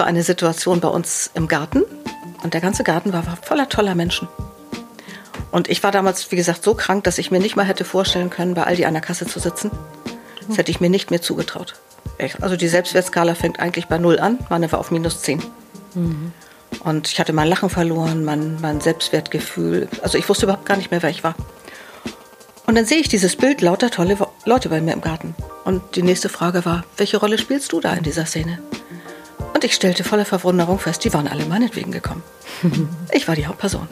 war eine Situation bei uns im Garten und der ganze Garten war, voller toller Menschen. Und ich war damals, wie gesagt, so krank, dass ich mir nicht mal hätte vorstellen können, bei Aldi an der Kasse zu sitzen. Das hätte ich mir nicht mehr zugetraut. Also die Selbstwertskala fängt eigentlich bei null an, meine war auf minus zehn. Mhm. Und ich hatte mein Lachen verloren, mein, mein Selbstwertgefühl. Also ich wusste überhaupt gar nicht mehr, wer ich war. Und dann sehe ich dieses Bild lauter tolle Leute bei mir im Garten. Und die nächste Frage war, welche Rolle spielst du da in dieser Szene? Und ich stellte voller Verwunderung fest, die waren alle meinetwegen gekommen. Ich war die Hauptperson.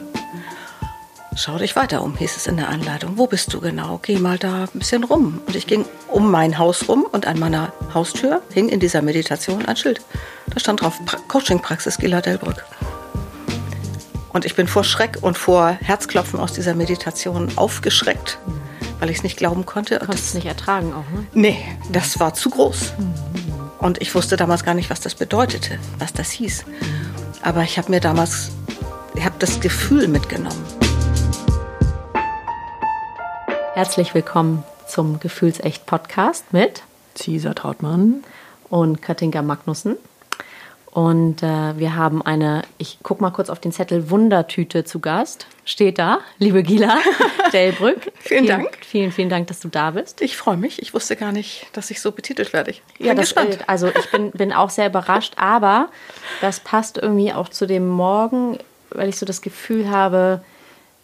Schau dich weiter um, hieß es in der Anleitung. Wo bist du genau? Geh mal da ein bisschen rum. Und ich ging um mein Haus rum und an meiner Haustür hing in dieser Meditation ein Schild. Da stand drauf Coaching-Praxis Gila Delbrück. Und ich bin vor Schreck und vor Herzklopfen aus dieser Meditation aufgeschreckt, weil ich es nicht glauben konnte. Du konntest es nicht ertragen auch, ne? Nee, das war zu groß. Und ich wusste damals gar nicht, was das bedeutete, was das hieß. Aber ich habe mir damals, ich habe das Gefühl mitgenommen. Herzlich willkommen zum Gefühlsecht Podcast mit Cesar Trautmann und Katinka Magnussen. Und äh, wir haben eine, ich guck mal kurz auf den Zettel, Wundertüte zu Gast. Steht da, liebe Gila Delbrück. vielen, vielen, Dank. Vielen, vielen Dank, dass du da bist. Ich freue mich. Ich wusste gar nicht, dass ich so betitelt werde. Ich bin ja, das, gespannt. also ich bin, bin auch sehr überrascht, aber das passt irgendwie auch zu dem Morgen, weil ich so das Gefühl habe,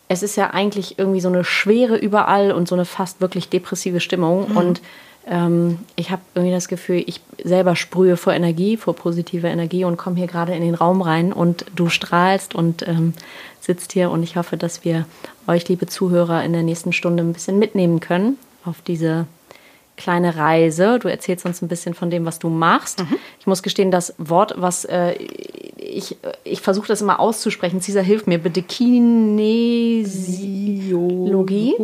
es ist ja eigentlich irgendwie so eine Schwere überall und so eine fast wirklich depressive Stimmung. Mhm. Und ähm, ich habe irgendwie das Gefühl, ich selber sprühe vor Energie, vor positiver Energie und komme hier gerade in den Raum rein und du strahlst und ähm, sitzt hier. Und ich hoffe, dass wir euch, liebe Zuhörer, in der nächsten Stunde ein bisschen mitnehmen können auf diese kleine Reise. Du erzählst uns ein bisschen von dem, was du machst. Mhm. Ich muss gestehen, das Wort, was äh, ich, ich versuche das immer auszusprechen. Cesar, hilf mir bitte. Kinesiologie.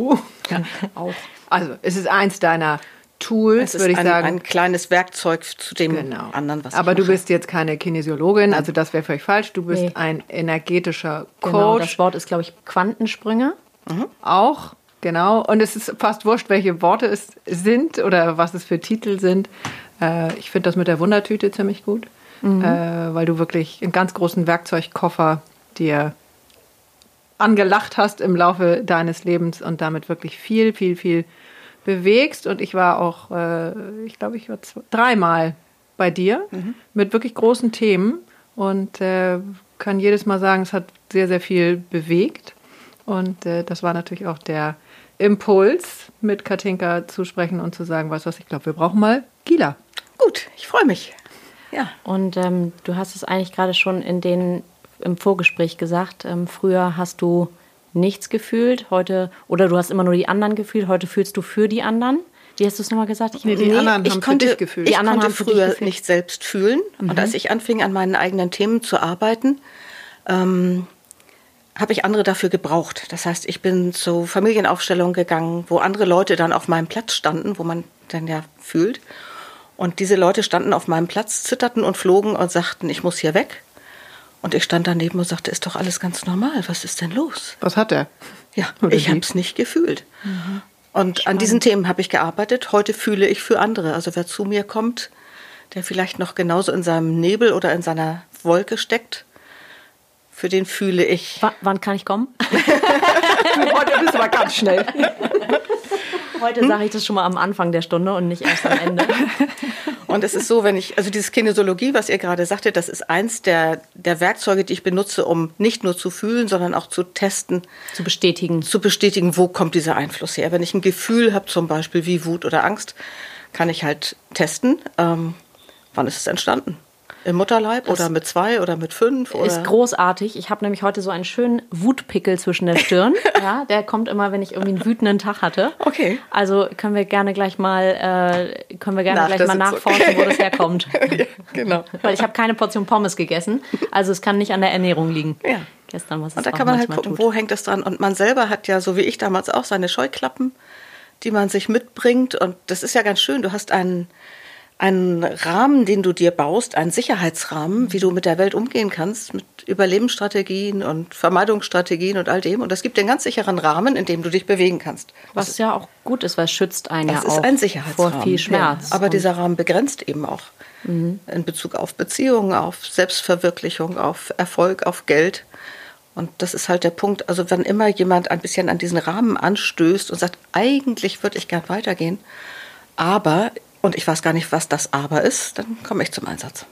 Ja, auch. Also, es ist eins deiner Tools, würde ich ein, sagen. Ein kleines Werkzeug zu dem genau. anderen, was Aber du bist jetzt keine Kinesiologin, also das wäre vielleicht falsch. Du bist nee. ein energetischer Coach. Genau, das Wort ist, glaube ich, Quantensprünge. Mhm. Auch Genau, und es ist fast wurscht, welche Worte es sind oder was es für Titel sind. Äh, ich finde das mit der Wundertüte ziemlich gut, mhm. äh, weil du wirklich einen ganz großen Werkzeugkoffer dir angelacht hast im Laufe deines Lebens und damit wirklich viel, viel, viel bewegst. Und ich war auch, äh, ich glaube, ich war zwei, dreimal bei dir mhm. mit wirklich großen Themen und äh, kann jedes Mal sagen, es hat sehr, sehr viel bewegt. Und äh, das war natürlich auch der Impuls, mit Katinka zu sprechen und zu sagen, weißt du was, ich glaube, wir brauchen mal Gila. Gut, ich freue mich. Ja. Und ähm, du hast es eigentlich gerade schon in den, im Vorgespräch gesagt. Ähm, früher hast du nichts gefühlt, heute, oder du hast immer nur die anderen gefühlt, heute fühlst du für die anderen. Wie hast du es nochmal gesagt? Ich, nee, die nee, anderen ich haben konnte, für dich gefühlt. Die anderen konnte haben früher nicht selbst fühlen. Mhm. Und als ich anfing, an meinen eigenen Themen zu arbeiten, ähm, habe ich andere dafür gebraucht. Das heißt, ich bin zu Familienaufstellungen gegangen, wo andere Leute dann auf meinem Platz standen, wo man dann ja fühlt. Und diese Leute standen auf meinem Platz, zitterten und flogen und sagten, ich muss hier weg. Und ich stand daneben und sagte, ist doch alles ganz normal. Was ist denn los? Was hat er? Ja, Oder ich habe es nicht gefühlt. Mhm. Und Spannend. an diesen Themen habe ich gearbeitet. Heute fühle ich für andere. Also wer zu mir kommt, der vielleicht noch genauso in seinem Nebel oder in seiner Wolke steckt, für den fühle ich. W wann kann ich kommen? Heute bist du aber ganz schnell. Heute sage ich das schon mal am Anfang der Stunde und nicht erst am Ende. Und es ist so, wenn ich, also dieses Kinesiologie, was ihr gerade sagte, das ist eins der, der Werkzeuge, die ich benutze, um nicht nur zu fühlen, sondern auch zu testen. Zu bestätigen. Zu bestätigen, wo kommt dieser Einfluss her. Wenn ich ein Gefühl habe, zum Beispiel wie Wut oder Angst, kann ich halt testen, ähm, wann ist es entstanden. Im Mutterleib das oder mit zwei oder mit fünf? Oder? Ist großartig. Ich habe nämlich heute so einen schönen Wutpickel zwischen der Stirn. ja, der kommt immer, wenn ich irgendwie einen wütenden Tag hatte. Okay. Also können wir gerne gleich mal, äh, können wir gerne Nach gleich mal nachforschen, okay. wo das herkommt. ja, genau. Weil ich habe keine Portion Pommes gegessen. Also es kann nicht an der Ernährung liegen. Ja. Gestern was Und da kann man halt gucken, tut. wo hängt das dran. Und man selber hat ja, so wie ich damals auch, seine Scheuklappen, die man sich mitbringt. Und das ist ja ganz schön. Du hast einen einen Rahmen, den du dir baust, einen Sicherheitsrahmen, wie du mit der Welt umgehen kannst, mit Überlebensstrategien und Vermeidungsstrategien und all dem. Und das gibt dir einen ganz sicheren Rahmen, in dem du dich bewegen kannst. Was ja auch gut ist, weil es schützt einen das ja ist ein Sicherheitsrahmen. vor viel Schmerz. Ja, aber dieser Rahmen begrenzt eben auch. mhm. in Bezug auf Beziehungen, auf Selbstverwirklichung, auf Erfolg, auf Geld. Und das ist halt der Punkt. Also wenn immer jemand ein bisschen an diesen Rahmen anstößt und sagt, eigentlich würde ich gern weitergehen, aber, und ich weiß gar nicht, was das aber ist, dann komme ich zum Einsatz.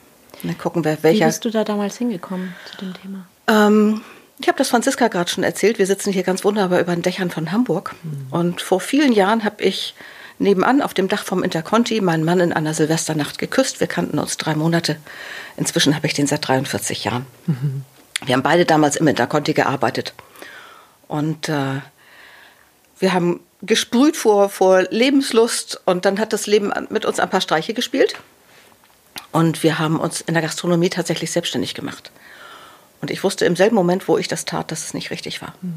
Und dann gucken wir, welcher. Wie bist du da damals hingekommen zu dem Thema? Ähm, ich habe das Franziska gerade schon erzählt. Wir sitzen hier ganz wunderbar über den Dächern von Hamburg. Mhm. Und vor vielen Jahren habe ich nebenan auf dem Dach vom Interconti meinen Mann in einer Silvesternacht geküsst. Wir kannten uns drei Monate. Inzwischen habe ich den seit 43 Jahren. Mhm. Wir haben beide damals im Interconti gearbeitet. Und äh, wir haben gesprüht vor, vor Lebenslust und dann hat das Leben mit uns ein paar Streiche gespielt. Und wir haben uns in der Gastronomie tatsächlich selbstständig gemacht. Und ich wusste im selben Moment, wo ich das tat, dass es nicht richtig war. Hm.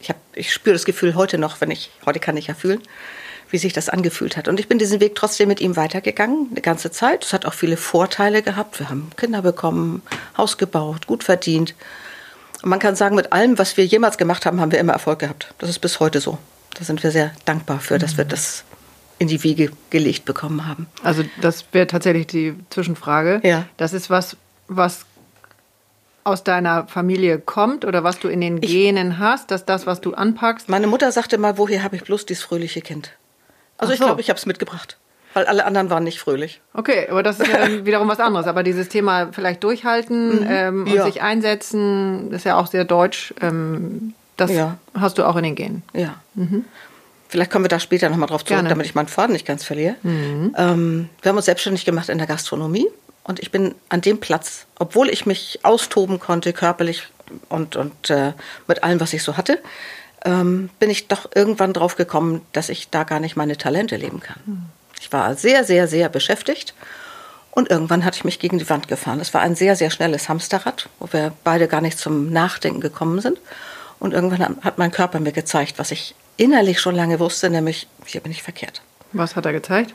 Ich, hab, ich spüre das Gefühl heute noch, wenn ich, heute kann ich ja fühlen, wie sich das angefühlt hat. Und ich bin diesen Weg trotzdem mit ihm weitergegangen, eine ganze Zeit. Es hat auch viele Vorteile gehabt. Wir haben Kinder bekommen, Haus gebaut, gut verdient. Und man kann sagen, mit allem, was wir jemals gemacht haben, haben wir immer Erfolg gehabt. Das ist bis heute so. Da sind wir sehr dankbar für, dass wir das in die Wiege gelegt bekommen haben. Also das wäre tatsächlich die Zwischenfrage. Ja. Das ist was, was aus deiner Familie kommt oder was du in den Genen ich, hast, dass das, was du anpackst. Meine Mutter sagte mal, woher habe ich bloß dieses fröhliche Kind? Also so. ich glaube, ich habe es mitgebracht. Weil alle anderen waren nicht fröhlich. Okay, aber das ist ja dann wiederum was anderes. Aber dieses Thema vielleicht durchhalten mhm. ähm, und ja. sich einsetzen, ist ja auch sehr deutsch. Ähm, das ja. hast du auch in den Genen. Ja. Mhm. Vielleicht kommen wir da später nochmal drauf zurück, Gerne. damit ich meinen Faden nicht ganz verliere. Mhm. Ähm, wir haben uns selbstständig gemacht in der Gastronomie. Und ich bin an dem Platz, obwohl ich mich austoben konnte, körperlich und, und äh, mit allem, was ich so hatte, ähm, bin ich doch irgendwann drauf gekommen, dass ich da gar nicht meine Talente leben kann. Hm. Ich war sehr, sehr, sehr beschäftigt. Und irgendwann hatte ich mich gegen die Wand gefahren. Das war ein sehr, sehr schnelles Hamsterrad, wo wir beide gar nicht zum Nachdenken gekommen sind. Und irgendwann hat mein Körper mir gezeigt, was ich innerlich schon lange wusste, nämlich, hier bin ich verkehrt. Was hat er gezeigt?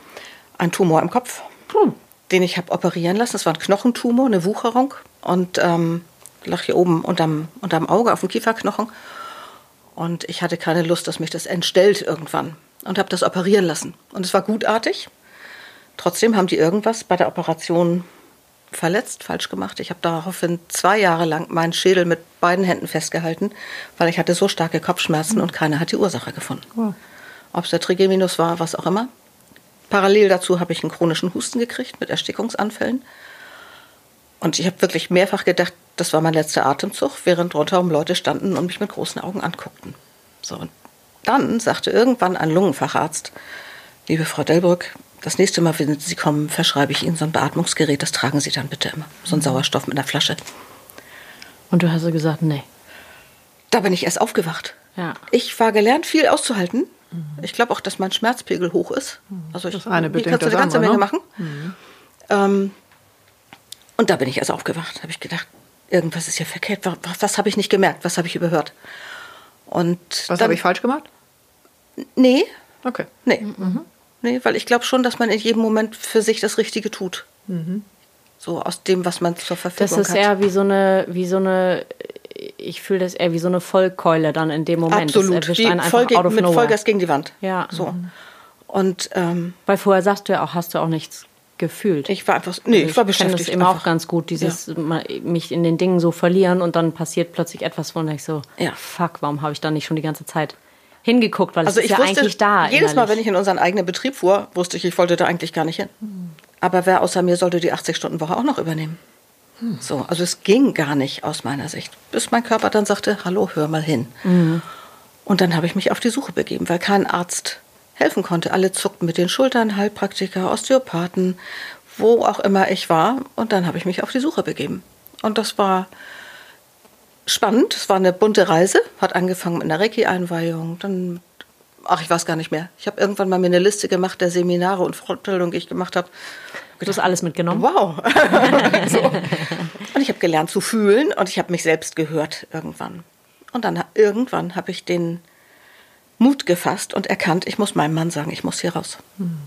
Ein Tumor im Kopf. Hm den ich habe operieren lassen. Das war ein Knochentumor, eine Wucherung und ähm, lag hier oben unterm, unterm Auge auf dem Kieferknochen. Und ich hatte keine Lust, dass mich das entstellt irgendwann und habe das operieren lassen. Und es war gutartig. Trotzdem haben die irgendwas bei der Operation verletzt, falsch gemacht. Ich habe daraufhin zwei Jahre lang meinen Schädel mit beiden Händen festgehalten, weil ich hatte so starke Kopfschmerzen mhm. und keiner hat die Ursache gefunden. Wow. Ob es der Trigeminus war, was auch immer. Parallel dazu habe ich einen chronischen Husten gekriegt mit Erstickungsanfällen. Und ich habe wirklich mehrfach gedacht, das war mein letzter Atemzug, während rundherum Leute standen und mich mit großen Augen anguckten. So, und dann sagte irgendwann ein Lungenfacharzt, liebe Frau Delbrück, das nächste Mal, wenn Sie kommen, verschreibe ich Ihnen so ein Beatmungsgerät, das tragen Sie dann bitte immer. So ein Sauerstoff mit einer Flasche. Und du hast so gesagt, nee. Da bin ich erst aufgewacht. Ja. Ich war gelernt, viel auszuhalten. Mhm. Ich glaube auch, dass mein Schmerzpegel hoch ist. Also ich, das eine bedingt kannst du eine ganze andere, Menge ne? machen. Mhm. Ähm, und da bin ich erst aufgewacht. Habe ich gedacht, irgendwas ist hier verkehrt. Was, was habe ich nicht gemerkt? Was habe ich überhört? Und was habe ich falsch gemacht? Nee. Okay. Nee. Mhm. Nee, weil ich glaube schon, dass man in jedem Moment für sich das Richtige tut. Mhm. So aus dem, was man zur Verfügung hat. Das ist hat. eher wie so eine, wie so eine ich fühle das eher wie so eine Vollkeule dann in dem Moment. Absolut. Das einen Voll mit nowhere. Vollgas gegen die Wand. Ja. So. Und, ähm, Weil vorher sagst du ja auch, hast du auch nichts gefühlt. Ich war einfach, nee, ich war beschäftigt. Ich kenne das immer auch ganz gut, dieses ja. mich in den Dingen so verlieren und dann passiert plötzlich etwas, wo ich so, ja. fuck, warum habe ich da nicht schon die ganze Zeit hingeguckt, weil also es ist ja wusste, eigentlich da. Jedes innerlich. Mal, wenn ich in unseren eigenen Betrieb fuhr, wusste ich, ich wollte da eigentlich gar nicht hin. Hm. Aber wer außer mir sollte die 80-Stunden-Woche auch noch übernehmen? So, also es ging gar nicht aus meiner Sicht, bis mein Körper dann sagte, hallo, hör mal hin. Mhm. Und dann habe ich mich auf die Suche begeben, weil kein Arzt helfen konnte. Alle zuckten mit den Schultern, Heilpraktiker, Osteopathen, wo auch immer ich war. Und dann habe ich mich auf die Suche begeben. Und das war spannend. Es war eine bunte Reise. Hat angefangen mit einer Reiki-Einweihung, dann ach, ich weiß gar nicht mehr. Ich habe irgendwann mal mir eine Liste gemacht der Seminare und Fortbildungen, die ich gemacht habe. Du hast alles mitgenommen? Wow. so. Und ich habe gelernt zu fühlen und ich habe mich selbst gehört irgendwann. Und dann irgendwann habe ich den Mut gefasst und erkannt, ich muss meinem Mann sagen, ich muss hier raus. Hm.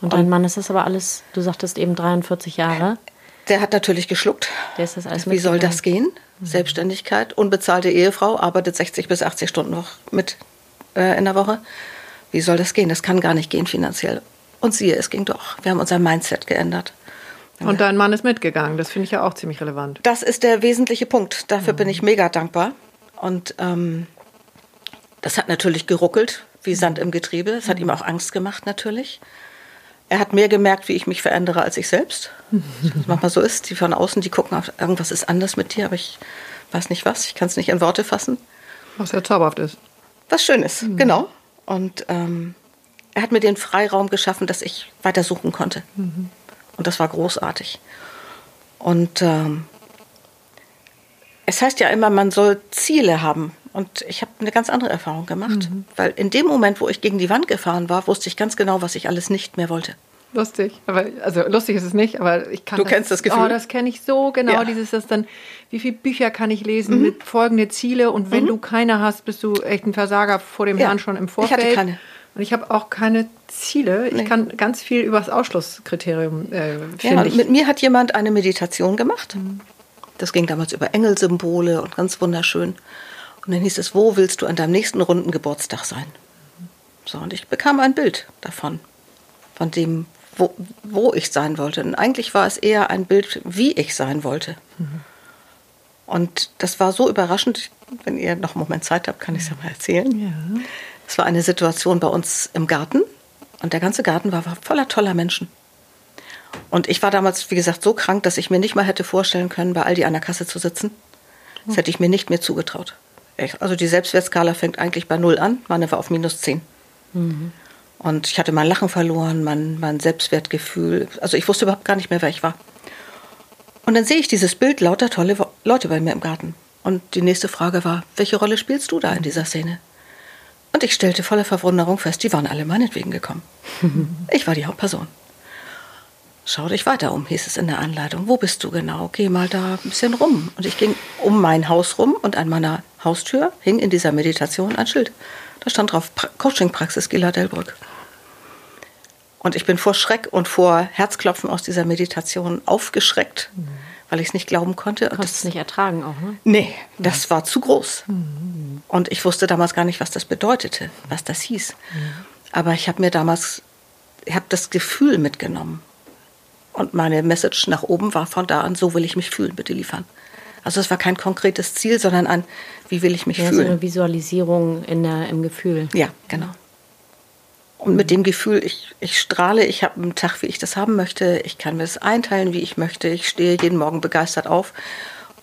Und dein Mann ist das aber alles, du sagtest eben 43 Jahre. Der hat natürlich geschluckt. Der ist das alles Wie soll das gehen? Mhm. Selbstständigkeit, unbezahlte Ehefrau, arbeitet 60 bis 80 Stunden noch mit äh, in der Woche. Wie soll das gehen? Das kann gar nicht gehen finanziell. Und siehe, es ging doch. Wir haben unser Mindset geändert. Und dein Mann ist mitgegangen. Das finde ich ja auch ziemlich relevant. Das ist der wesentliche Punkt. Dafür mhm. bin ich mega dankbar. Und ähm, das hat natürlich geruckelt, wie Sand im Getriebe. Es hat ihm auch Angst gemacht, natürlich. Er hat mehr gemerkt, wie ich mich verändere, als ich selbst. Was manchmal so ist. Die von außen, die gucken, auf, irgendwas ist anders mit dir, aber ich weiß nicht was. Ich kann es nicht in Worte fassen. Was ja zauberhaft ist. Was schön ist, mhm. genau. Und ähm, er hat mir den Freiraum geschaffen, dass ich weiter suchen konnte. Mhm. Und das war großartig. Und ähm, es heißt ja immer, man soll Ziele haben. Und ich habe eine ganz andere Erfahrung gemacht. Mhm. Weil in dem Moment, wo ich gegen die Wand gefahren war, wusste ich ganz genau, was ich alles nicht mehr wollte. Lustig, aber also lustig ist es nicht, aber ich kann. Du das, kennst das Gefühl. Oh, das kenne ich so genau. Ja. Dieses, das dann, wie viele Bücher kann ich lesen mhm. mit folgende Ziele und wenn mhm. du keine hast, bist du echt ein Versager vor dem ja. Herrn schon im Vorfeld. Ich hatte keine. Und ich habe auch keine Ziele. Nee. Ich kann ganz viel über das Ausschlusskriterium äh, ja, ich. Mit mir hat jemand eine Meditation gemacht. Mhm. Das ging damals über Engelsymbole und ganz wunderschön. Und dann hieß es, wo willst du an deinem nächsten runden Geburtstag sein? So, und ich bekam ein Bild davon, von dem, wo, wo ich sein wollte. Und eigentlich war es eher ein Bild, wie ich sein wollte. Mhm. Und das war so überraschend. Wenn ihr noch einen Moment Zeit habt, kann ich es ja mal erzählen. Ja. Es war eine Situation bei uns im Garten. Und der ganze Garten war, war voller toller Menschen. Und ich war damals, wie gesagt, so krank, dass ich mir nicht mal hätte vorstellen können, bei Aldi an der Kasse zu sitzen. Das hätte ich mir nicht mehr zugetraut. Also die Selbstwertskala fängt eigentlich bei null an, meine war auf minus zehn. Mhm. Und ich hatte mein Lachen verloren, mein, mein Selbstwertgefühl. Also ich wusste überhaupt gar nicht mehr, wer ich war. Und dann sehe ich dieses Bild lauter tolle Leute bei mir im Garten. Und die nächste Frage war, welche Rolle spielst du da in dieser Szene? Und ich stellte voller Verwunderung fest, die waren alle meinetwegen gekommen. Ich war die Hauptperson. Schau dich weiter um, hieß es in der Anleitung. Wo bist du genau? Geh mal da ein bisschen rum. Und ich ging um mein Haus rum und an meiner Haustür hing in dieser Meditation ein Schild. Da stand drauf Coaching-Praxis Gila Delbrück. Und ich bin vor Schreck und vor Herzklopfen aus dieser Meditation aufgeschreckt, mhm. weil ich es nicht glauben konnte. Du es nicht ertragen auch, ne? Nee, das war zu groß. Mhm. Und ich wusste damals gar nicht, was das bedeutete, was das hieß. Mhm. Aber ich habe mir damals, ich habe das Gefühl mitgenommen. Und meine Message nach oben war von da an, so will ich mich fühlen, bitte liefern. Also es war kein konkretes Ziel, sondern ein, wie will ich mich ja, fühlen. So eine Visualisierung in der, im Gefühl. Ja, genau. Und mit dem Gefühl, ich, ich strahle, ich habe einen Tag, wie ich das haben möchte, ich kann mir das einteilen, wie ich möchte, ich stehe jeden Morgen begeistert auf.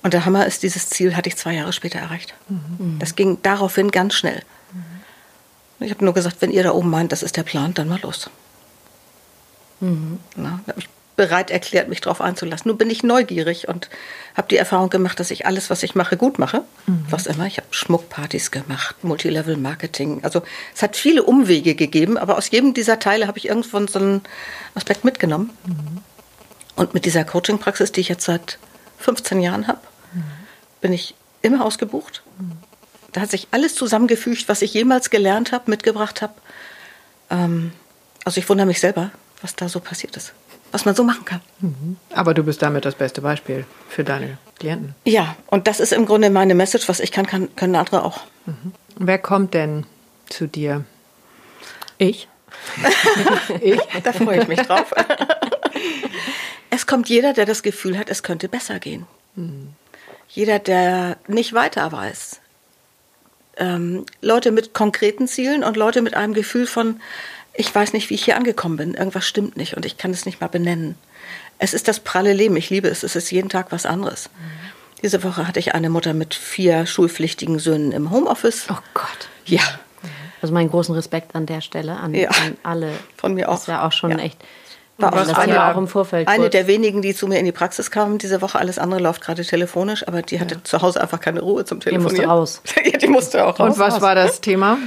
Und der Hammer ist, dieses Ziel hatte ich zwei Jahre später erreicht. Mhm. Das ging daraufhin ganz schnell. Mhm. Ich habe nur gesagt, wenn ihr da oben meint, das ist der Plan, dann mal los. Mhm. Na, habe ich bereit erklärt, mich darauf einzulassen. Nun bin ich neugierig und habe die Erfahrung gemacht, dass ich alles, was ich mache, gut mache. Mhm. Was immer. Ich habe Schmuckpartys gemacht, Multilevel-Marketing. Also es hat viele Umwege gegeben, aber aus jedem dieser Teile habe ich irgendwann so einen Aspekt mitgenommen. Mhm. Und mit dieser Coaching-Praxis, die ich jetzt seit 15 Jahren habe, mhm. bin ich immer ausgebucht. Mhm. Da hat sich alles zusammengefügt, was ich jemals gelernt habe, mitgebracht habe. Ähm, also ich wundere mich selber, was da so passiert ist was man so machen kann. Mhm. Aber du bist damit das beste Beispiel für deine Klienten. Ja, und das ist im Grunde meine Message. Was ich kann, kann können andere auch. Mhm. Wer kommt denn zu dir? Ich. ich? Da freue ich mich drauf. es kommt jeder, der das Gefühl hat, es könnte besser gehen. Mhm. Jeder, der nicht weiter weiß. Ähm, Leute mit konkreten Zielen und Leute mit einem Gefühl von, ich weiß nicht, wie ich hier angekommen bin. Irgendwas stimmt nicht und ich kann es nicht mal benennen. Es ist das pralle Leben. Ich liebe es. Es ist jeden Tag was anderes. Mhm. Diese Woche hatte ich eine Mutter mit vier schulpflichtigen Söhnen im Homeoffice. Oh Gott. Ja. Also meinen großen Respekt an der Stelle an, ja. an alle. Von mir auch. Das ist ja auch schon ja. echt. War auch, das eine, auch im Vorfeld eine der wenigen, die zu mir in die Praxis kamen diese Woche. Alles andere läuft gerade telefonisch, aber die hatte ja. zu Hause einfach keine Ruhe zum Telefonieren. Die musste raus. ja, die musste auch raus. Und was war das Thema?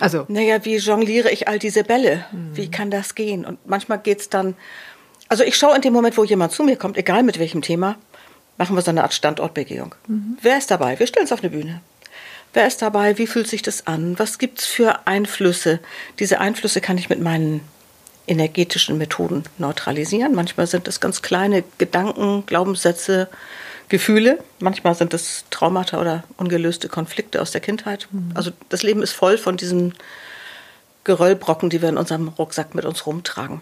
Also. Naja, wie jongliere ich all diese Bälle? Mhm. Wie kann das gehen? Und manchmal geht es dann. Also ich schaue in dem Moment, wo jemand zu mir kommt, egal mit welchem Thema, machen wir so eine Art Standortbegehung. Mhm. Wer ist dabei? Wir stellen es auf eine Bühne. Wer ist dabei? Wie fühlt sich das an? Was gibt es für Einflüsse? Diese Einflüsse kann ich mit meinen energetischen Methoden neutralisieren. Manchmal sind es ganz kleine Gedanken, Glaubenssätze, Gefühle. Manchmal sind es Traumata oder ungelöste Konflikte aus der Kindheit. Mhm. Also das Leben ist voll von diesen Geröllbrocken, die wir in unserem Rucksack mit uns rumtragen.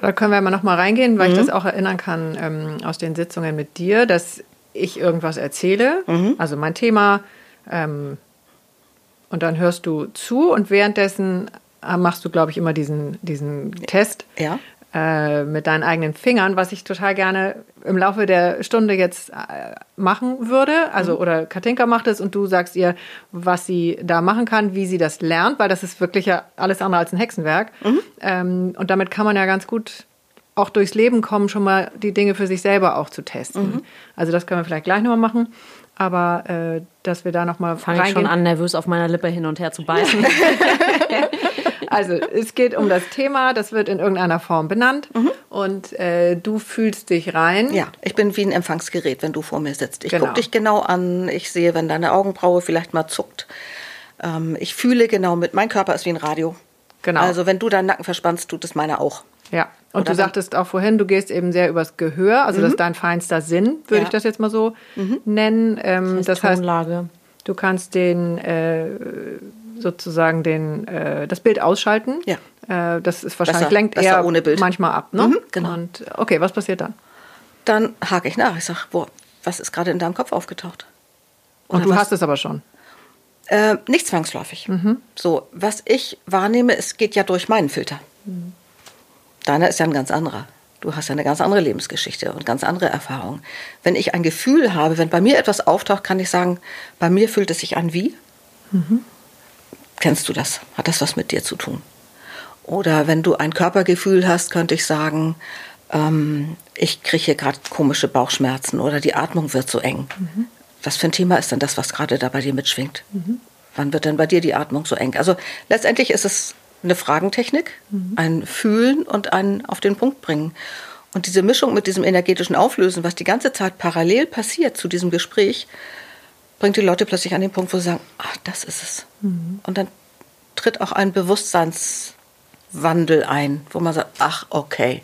Da können wir mal noch mal reingehen, weil mhm. ich das auch erinnern kann ähm, aus den Sitzungen mit dir, dass ich irgendwas erzähle, mhm. also mein Thema, ähm, und dann hörst du zu und währenddessen äh, machst du, glaube ich, immer diesen, diesen Test. Ja. Äh, mit deinen eigenen Fingern, was ich total gerne im Laufe der Stunde jetzt äh, machen würde. Also, mhm. oder Katinka macht es und du sagst ihr, was sie da machen kann, wie sie das lernt, weil das ist wirklich ja alles andere als ein Hexenwerk. Mhm. Ähm, und damit kann man ja ganz gut auch durchs Leben kommen, schon mal die Dinge für sich selber auch zu testen. Mhm. Also, das können wir vielleicht gleich nochmal machen. Aber äh, dass wir da nochmal Fange ich schon an, nervös auf meiner Lippe hin und her zu beißen. also es geht um das Thema, das wird in irgendeiner Form benannt mhm. und äh, du fühlst dich rein. Ja, ich bin wie ein Empfangsgerät, wenn du vor mir sitzt. Ich genau. gucke dich genau an, ich sehe, wenn deine Augenbraue vielleicht mal zuckt. Ähm, ich fühle genau mit, mein Körper ist wie ein Radio. Genau. Also wenn du deinen Nacken verspannst, tut es meiner auch. Ja, und Oder du sagtest auch vorhin, du gehst eben sehr übers Gehör, also mhm. das ist dein feinster Sinn, würde ja. ich das jetzt mal so mhm. nennen. Ähm, das heißt, Tonlage. du kannst den äh, sozusagen den, äh, das Bild ausschalten. Ja. Äh, das ist wahrscheinlich besser, lenkt besser eher ohne Bild. manchmal ab. Ne? Mhm, genau. Und okay, was passiert dann? Dann hake ich nach. Ich sage, boah, was ist gerade in deinem Kopf aufgetaucht? Oder Und du was? hast es aber schon. Äh, nicht zwangsläufig. Mhm. So, was ich wahrnehme, es geht ja durch meinen Filter. Mhm. Deiner ist ja ein ganz anderer. Du hast ja eine ganz andere Lebensgeschichte und ganz andere Erfahrungen. Wenn ich ein Gefühl habe, wenn bei mir etwas auftaucht, kann ich sagen, bei mir fühlt es sich an wie. Mhm. Kennst du das? Hat das was mit dir zu tun? Oder wenn du ein Körpergefühl hast, könnte ich sagen, ähm, ich kriege hier gerade komische Bauchschmerzen oder die Atmung wird so eng. Mhm. Was für ein Thema ist denn das, was gerade da bei dir mitschwingt? Mhm. Wann wird denn bei dir die Atmung so eng? Also letztendlich ist es eine Fragentechnik, mhm. ein Fühlen und ein auf den Punkt bringen. Und diese Mischung mit diesem energetischen Auflösen, was die ganze Zeit parallel passiert zu diesem Gespräch, bringt die Leute plötzlich an den Punkt, wo sie sagen, ach, das ist es. Mhm. Und dann tritt auch ein Bewusstseinswandel ein, wo man sagt, ach, okay.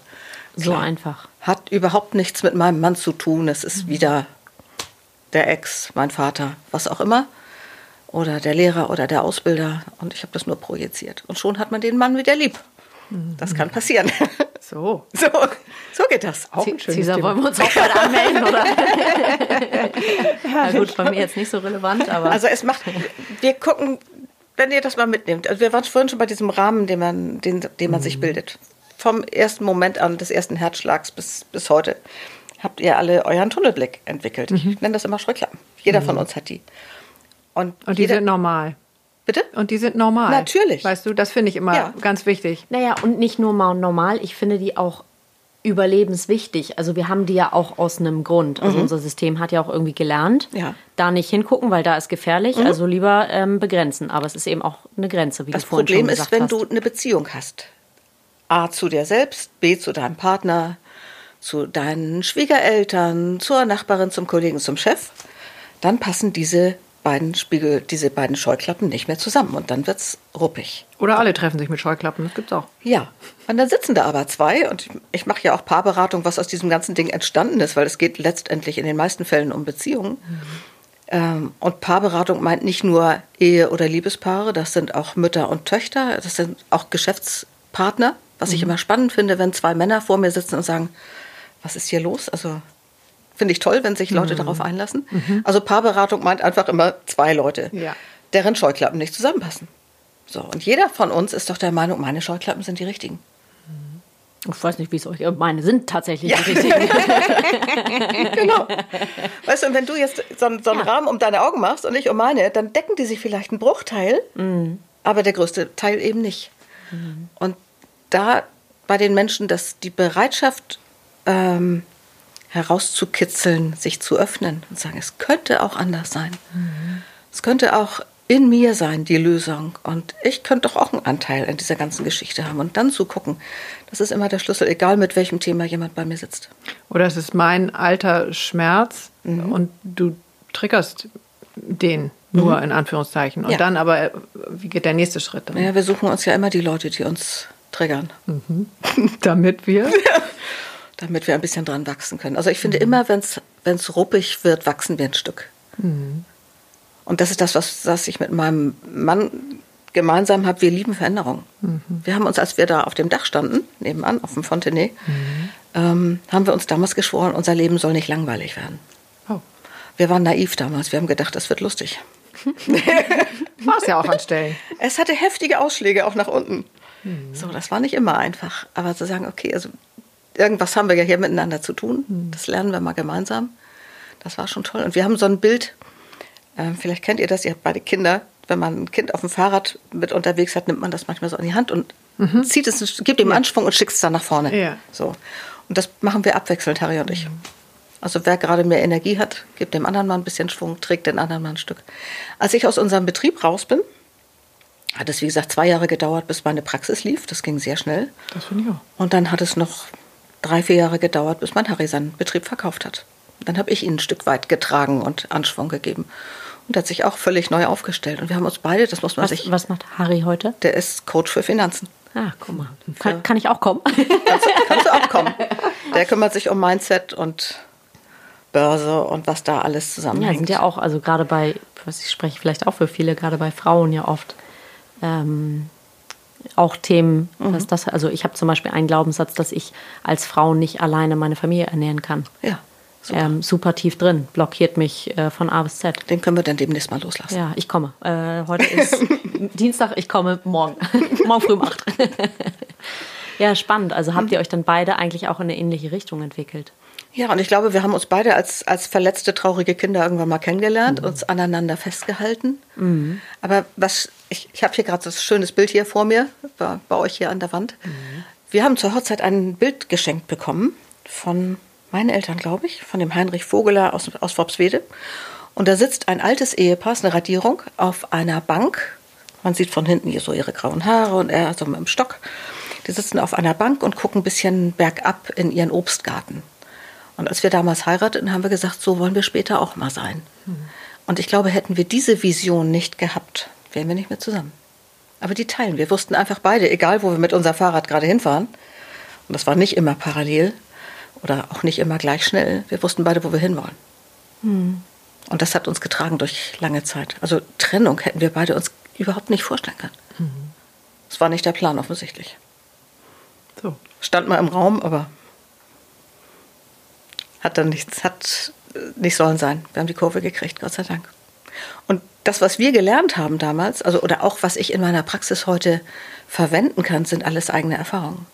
So klar. einfach. Hat überhaupt nichts mit meinem Mann zu tun. Es ist mhm. wieder der Ex, mein Vater, was auch immer oder der Lehrer oder der Ausbilder und ich habe das nur projiziert. Und schon hat man den Mann wieder lieb. Das kann passieren. So. So, so geht das. Auch ein Cesar, wollen wir uns auch bald anmelden, oder? ja, gut, bei mir jetzt nicht so relevant, aber. Also es macht, wir gucken, wenn ihr das mal mitnehmt. Also wir waren vorhin schon bei diesem Rahmen, den man, den, den man mhm. sich bildet. Vom ersten Moment an, des ersten Herzschlags bis, bis heute, habt ihr alle euren Tunnelblick entwickelt. Mhm. Ich nenne das immer Schreckklappen. Jeder mhm. von uns hat die. Und, und die jeder, sind normal. Bitte? Und die sind normal. Natürlich. Weißt du, das finde ich immer ja. ganz wichtig. Naja, und nicht nur mal normal, ich finde die auch überlebenswichtig. Also wir haben die ja auch aus einem Grund. Also mhm. unser System hat ja auch irgendwie gelernt, ja. da nicht hingucken, weil da ist gefährlich. Mhm. Also lieber ähm, begrenzen. Aber es ist eben auch eine Grenze, wie das du vorhin Problem schon gesagt hast. Das Problem ist, wenn du eine Beziehung hast. A zu dir selbst, B zu deinem Partner, zu deinen Schwiegereltern, zur Nachbarin, zum Kollegen, zum Chef. Dann passen diese beiden Spiegel, diese beiden Scheuklappen nicht mehr zusammen und dann wird es ruppig. Oder alle treffen sich mit Scheuklappen, das gibt's auch. Ja. Und dann sitzen da aber zwei und ich, ich mache ja auch Paarberatung, was aus diesem ganzen Ding entstanden ist, weil es geht letztendlich in den meisten Fällen um Beziehungen. Mhm. Ähm, und Paarberatung meint nicht nur Ehe- oder Liebespaare, das sind auch Mütter und Töchter, das sind auch Geschäftspartner, was mhm. ich immer spannend finde, wenn zwei Männer vor mir sitzen und sagen, was ist hier los? Also Finde ich toll, wenn sich Leute mhm. darauf einlassen. Mhm. Also Paarberatung meint einfach immer zwei Leute, ja. deren Scheuklappen nicht zusammenpassen. So, und jeder von uns ist doch der Meinung, meine Scheuklappen sind die richtigen. Mhm. Ich weiß nicht, wie es euch. Meine sind tatsächlich ja. die richtigen. genau. Weißt du, und wenn du jetzt so, so einen ja. Rahmen um deine Augen machst und ich um meine, dann decken die sich vielleicht einen Bruchteil, mhm. aber der größte Teil eben nicht. Mhm. Und da bei den Menschen, dass die Bereitschaft ähm, herauszukitzeln, sich zu öffnen und sagen, es könnte auch anders sein. Mhm. Es könnte auch in mir sein, die Lösung. Und ich könnte doch auch einen Anteil in dieser ganzen Geschichte haben. Und dann zu gucken, das ist immer der Schlüssel, egal mit welchem Thema jemand bei mir sitzt. Oder es ist mein alter Schmerz mhm. und du triggerst den nur mhm. in Anführungszeichen. Und ja. dann aber, wie geht der nächste Schritt? Dann? Ja, wir suchen uns ja immer die Leute, die uns triggern. Mhm. Damit wir damit wir ein bisschen dran wachsen können. Also ich finde mhm. immer, wenn es ruppig wird, wachsen wir ein Stück. Mhm. Und das ist das, was, was ich mit meinem Mann gemeinsam haben, wir lieben Veränderungen. Mhm. Wir haben uns, als wir da auf dem Dach standen, nebenan, auf dem Fontenay, mhm. ähm, haben wir uns damals geschworen, unser Leben soll nicht langweilig werden. Oh. Wir waren naiv damals, wir haben gedacht, das wird lustig. War es ja auch an Stellen. Es hatte heftige Ausschläge auch nach unten. Mhm. So, das war nicht immer einfach. Aber zu sagen, okay, also irgendwas haben wir ja hier miteinander zu tun, mhm. das lernen wir mal gemeinsam. Das war schon toll. Und wir haben so ein Bild, äh, vielleicht kennt ihr das, ihr habt beide Kinder. Wenn man ein Kind auf dem Fahrrad mit unterwegs hat, nimmt man das manchmal so in die Hand und mhm. zieht es, gibt ihm ja. Anschwung und schickt es dann nach vorne. Ja. So. Und das machen wir abwechselnd, Harry und ich. Mhm. Also wer gerade mehr Energie hat, gibt dem anderen mal ein bisschen Schwung, trägt den anderen mal ein Stück. Als ich aus unserem Betrieb raus bin, hat es wie gesagt zwei Jahre gedauert, bis meine Praxis lief. Das ging sehr schnell. Das finde ich auch. Und dann hat es noch drei, vier Jahre gedauert, bis mein Harry seinen Betrieb verkauft hat. Dann habe ich ihn ein Stück weit getragen und Anschwung gegeben. Und er hat sich auch völlig neu aufgestellt. Und wir haben uns beide, das muss man was, sich. Was macht Harry heute? Der ist Coach für Finanzen. Ah, guck mal. Kann, kann ich auch kommen? Kannst, kannst, du auch kommen. Der kümmert sich um Mindset und Börse und was da alles zusammenhängt. Ja, sind ja auch, also gerade bei, was ich spreche vielleicht auch für viele, gerade bei Frauen ja oft ähm, auch Themen, mhm. was das, also ich habe zum Beispiel einen Glaubenssatz, dass ich als Frau nicht alleine meine Familie ernähren kann. Ja. Super. Ähm, super tief drin, blockiert mich äh, von A bis Z. Den können wir dann demnächst mal loslassen. Ja, ich komme. Äh, heute ist Dienstag, ich komme morgen. morgen früh um acht. ja, spannend. Also habt ihr euch dann beide eigentlich auch in eine ähnliche Richtung entwickelt? Ja, und ich glaube, wir haben uns beide als, als verletzte, traurige Kinder irgendwann mal kennengelernt, mhm. uns aneinander festgehalten. Mhm. Aber was, ich, ich habe hier gerade das schönes Bild hier vor mir, bei, bei euch hier an der Wand. Mhm. Wir haben zur Hochzeit ein Bild geschenkt bekommen von meinen Eltern, glaube ich, von dem Heinrich Vogeler aus, aus Worpswede. Und da sitzt ein altes Ehepaar, eine Radierung, auf einer Bank. Man sieht von hinten hier so ihre grauen Haare und er so mit dem Stock. Die sitzen auf einer Bank und gucken ein bisschen bergab in ihren Obstgarten. Und als wir damals heirateten, haben wir gesagt, so wollen wir später auch mal sein. Mhm. Und ich glaube, hätten wir diese Vision nicht gehabt, wären wir nicht mehr zusammen. Aber die teilen. Wir wussten einfach beide, egal wo wir mit unserem Fahrrad gerade hinfahren, und das war nicht immer parallel oder auch nicht immer gleich schnell, wir wussten beide, wo wir hinwollen. Mhm. Und das hat uns getragen durch lange Zeit. Also Trennung hätten wir beide uns überhaupt nicht vorstellen können. Mhm. Das war nicht der Plan offensichtlich. So. Stand mal im Raum, aber hat dann nichts, hat nicht sollen sein. Wir haben die Kurve gekriegt, Gott sei Dank. Und das, was wir gelernt haben damals, also oder auch was ich in meiner Praxis heute verwenden kann, sind alles eigene Erfahrungen.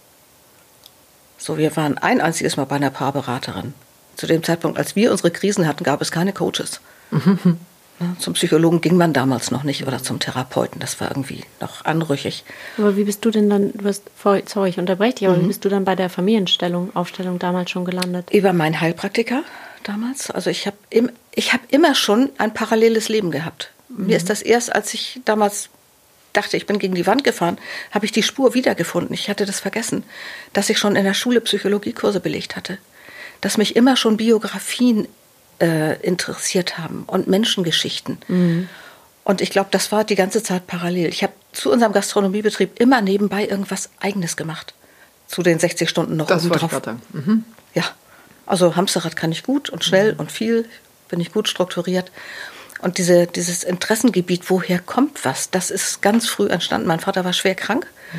So, wir waren ein einziges Mal bei einer Paarberaterin. Zu dem Zeitpunkt, als wir unsere Krisen hatten, gab es keine Coaches. Mhm. Zum Psychologen ging man damals noch nicht oder zum Therapeuten. Das war irgendwie noch anrüchig. Aber wie bist du denn dann, du hast, sorry, ich unterbreche dich, aber mhm. wie bist du dann bei der Familienstellung, Aufstellung damals schon gelandet? Über meinen Heilpraktiker damals. Also ich habe im, hab immer schon ein paralleles Leben gehabt. Mhm. Mir ist das erst, als ich damals dachte, ich bin gegen die Wand gefahren, habe ich die Spur wiedergefunden. Ich hatte das vergessen, dass ich schon in der Schule Psychologiekurse belegt hatte. Dass mich immer schon Biografien äh, interessiert haben und Menschengeschichten. Mhm. Und ich glaube, das war die ganze Zeit parallel. Ich habe zu unserem Gastronomiebetrieb immer nebenbei irgendwas Eigenes gemacht. Zu den 60 Stunden noch das oben drauf. Mhm. Ja, also Hamsterrad kann ich gut und schnell mhm. und viel, bin ich gut strukturiert. Und diese, dieses Interessengebiet, woher kommt was, das ist ganz früh entstanden. Mein Vater war schwer krank mhm.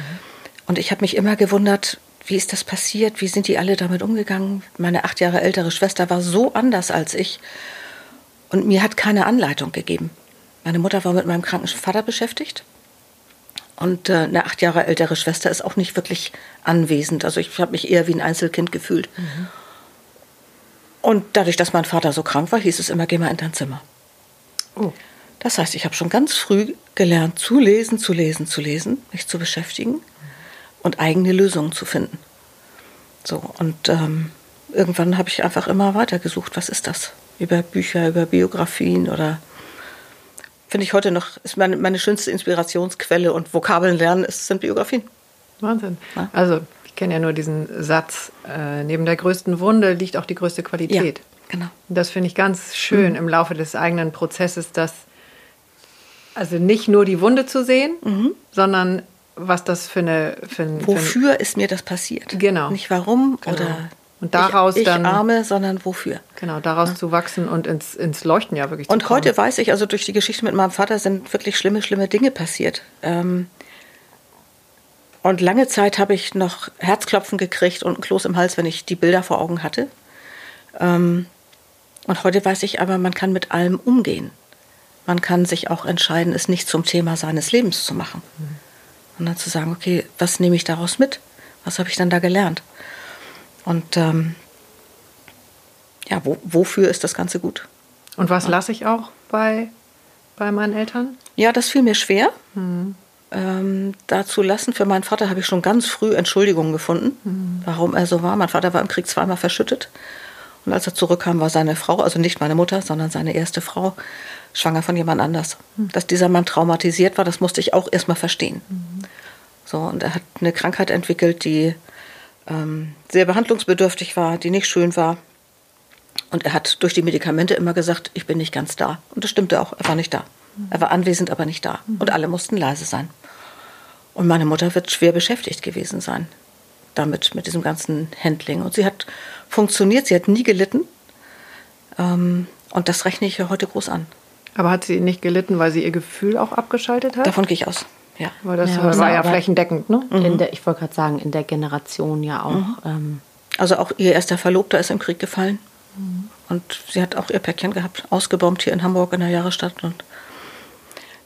und ich habe mich immer gewundert, wie ist das passiert? Wie sind die alle damit umgegangen? Meine acht Jahre ältere Schwester war so anders als ich und mir hat keine Anleitung gegeben. Meine Mutter war mit meinem kranken Vater beschäftigt und äh, eine acht Jahre ältere Schwester ist auch nicht wirklich anwesend. Also ich habe mich eher wie ein Einzelkind gefühlt. Mhm. Und dadurch, dass mein Vater so krank war, hieß es immer, geh mal in dein Zimmer. Oh. Das heißt, ich habe schon ganz früh gelernt, zu lesen, zu lesen, zu lesen, mich zu beschäftigen und eigene Lösungen zu finden. So, und ähm, irgendwann habe ich einfach immer weitergesucht, was ist das? Über Bücher, über Biografien oder finde ich heute noch, ist meine, meine schönste Inspirationsquelle und Vokabeln lernen ist, sind Biografien. Wahnsinn. Ja? Also, ich kenne ja nur diesen Satz, äh, neben der größten Wunde liegt auch die größte Qualität. Ja, genau. Das finde ich ganz schön mhm. im Laufe des eigenen Prozesses, dass also nicht nur die Wunde zu sehen, mhm. sondern was das für eine. Für Wofür für ist mir das passiert? Genau. Nicht warum genau. oder Und daraus ich, ich dann. Arme, sondern wofür. Genau, daraus ja. zu wachsen und ins, ins Leuchten ja wirklich zu Und heute weiß ich, also durch die Geschichte mit meinem Vater sind wirklich schlimme, schlimme Dinge passiert. Ähm, und lange Zeit habe ich noch Herzklopfen gekriegt und ein Kloß im Hals, wenn ich die Bilder vor Augen hatte. Ähm, und heute weiß ich aber, man kann mit allem umgehen. Man kann sich auch entscheiden, es nicht zum Thema seines Lebens zu machen. Mhm. Und dann zu sagen, okay, was nehme ich daraus mit? Was habe ich dann da gelernt? Und ähm, ja, wo, wofür ist das Ganze gut? Und was lasse ich auch bei, bei meinen Eltern? Ja, das fiel mir schwer. Mhm. Ähm, da zu lassen. Für meinen Vater habe ich schon ganz früh Entschuldigungen gefunden, mhm. warum er so war. Mein Vater war im Krieg zweimal verschüttet. Und als er zurückkam, war seine Frau, also nicht meine Mutter, sondern seine erste Frau, schwanger von jemand anders. Mhm. Dass dieser Mann traumatisiert war, das musste ich auch erstmal verstehen. Mhm. So, und er hat eine Krankheit entwickelt, die ähm, sehr behandlungsbedürftig war, die nicht schön war. Und er hat durch die Medikamente immer gesagt, ich bin nicht ganz da. Und das stimmte auch, er war nicht da. Er war anwesend, aber nicht da. Und alle mussten leise sein. Und meine Mutter wird schwer beschäftigt gewesen sein damit, mit diesem ganzen Handling. Und sie hat funktioniert, sie hat nie gelitten. Ähm, und das rechne ich heute groß an. Aber hat sie nicht gelitten, weil sie ihr Gefühl auch abgeschaltet hat? Davon gehe ich aus. Ja. Weil das ja, war ja flächendeckend, ne? Mhm. Der, ich wollte gerade sagen, in der Generation ja auch. Mhm. Ähm. Also auch ihr erster Verlobter ist im Krieg gefallen. Mhm. Und sie hat auch ihr Päckchen gehabt, ausgebombt hier in Hamburg in der Jahrestadt. Und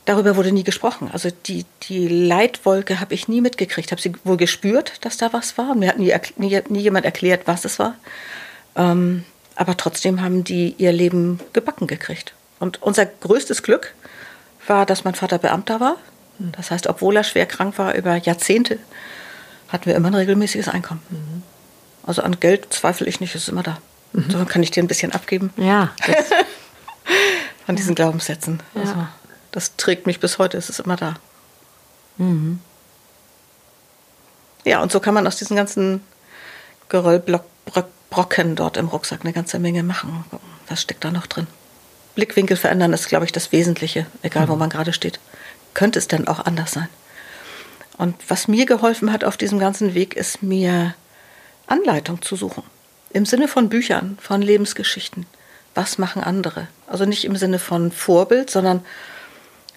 darüber wurde nie gesprochen. Also die, die Leitwolke habe ich nie mitgekriegt. Habe sie wohl gespürt, dass da was war. Mir hat nie, nie, nie jemand erklärt, was es war. Ähm, aber trotzdem haben die ihr Leben gebacken gekriegt. Und unser größtes Glück war, dass mein Vater Beamter war. Das heißt, obwohl er schwer krank war über Jahrzehnte, hatten wir immer ein regelmäßiges Einkommen. Mhm. Also an Geld zweifle ich nicht, es ist immer da. Mhm. So kann ich dir ein bisschen abgeben. Ja. Von diesen Glaubenssätzen. Ja. Also, das trägt mich bis heute, es ist immer da. Mhm. Ja, und so kann man aus diesen ganzen Geröllbrocken dort im Rucksack eine ganze Menge machen. Was steckt da noch drin? Blickwinkel verändern ist, glaube ich, das Wesentliche, egal mhm. wo man gerade steht könnte es denn auch anders sein? Und was mir geholfen hat auf diesem ganzen Weg, ist mir Anleitung zu suchen. Im Sinne von Büchern, von Lebensgeschichten. Was machen andere? Also nicht im Sinne von Vorbild, sondern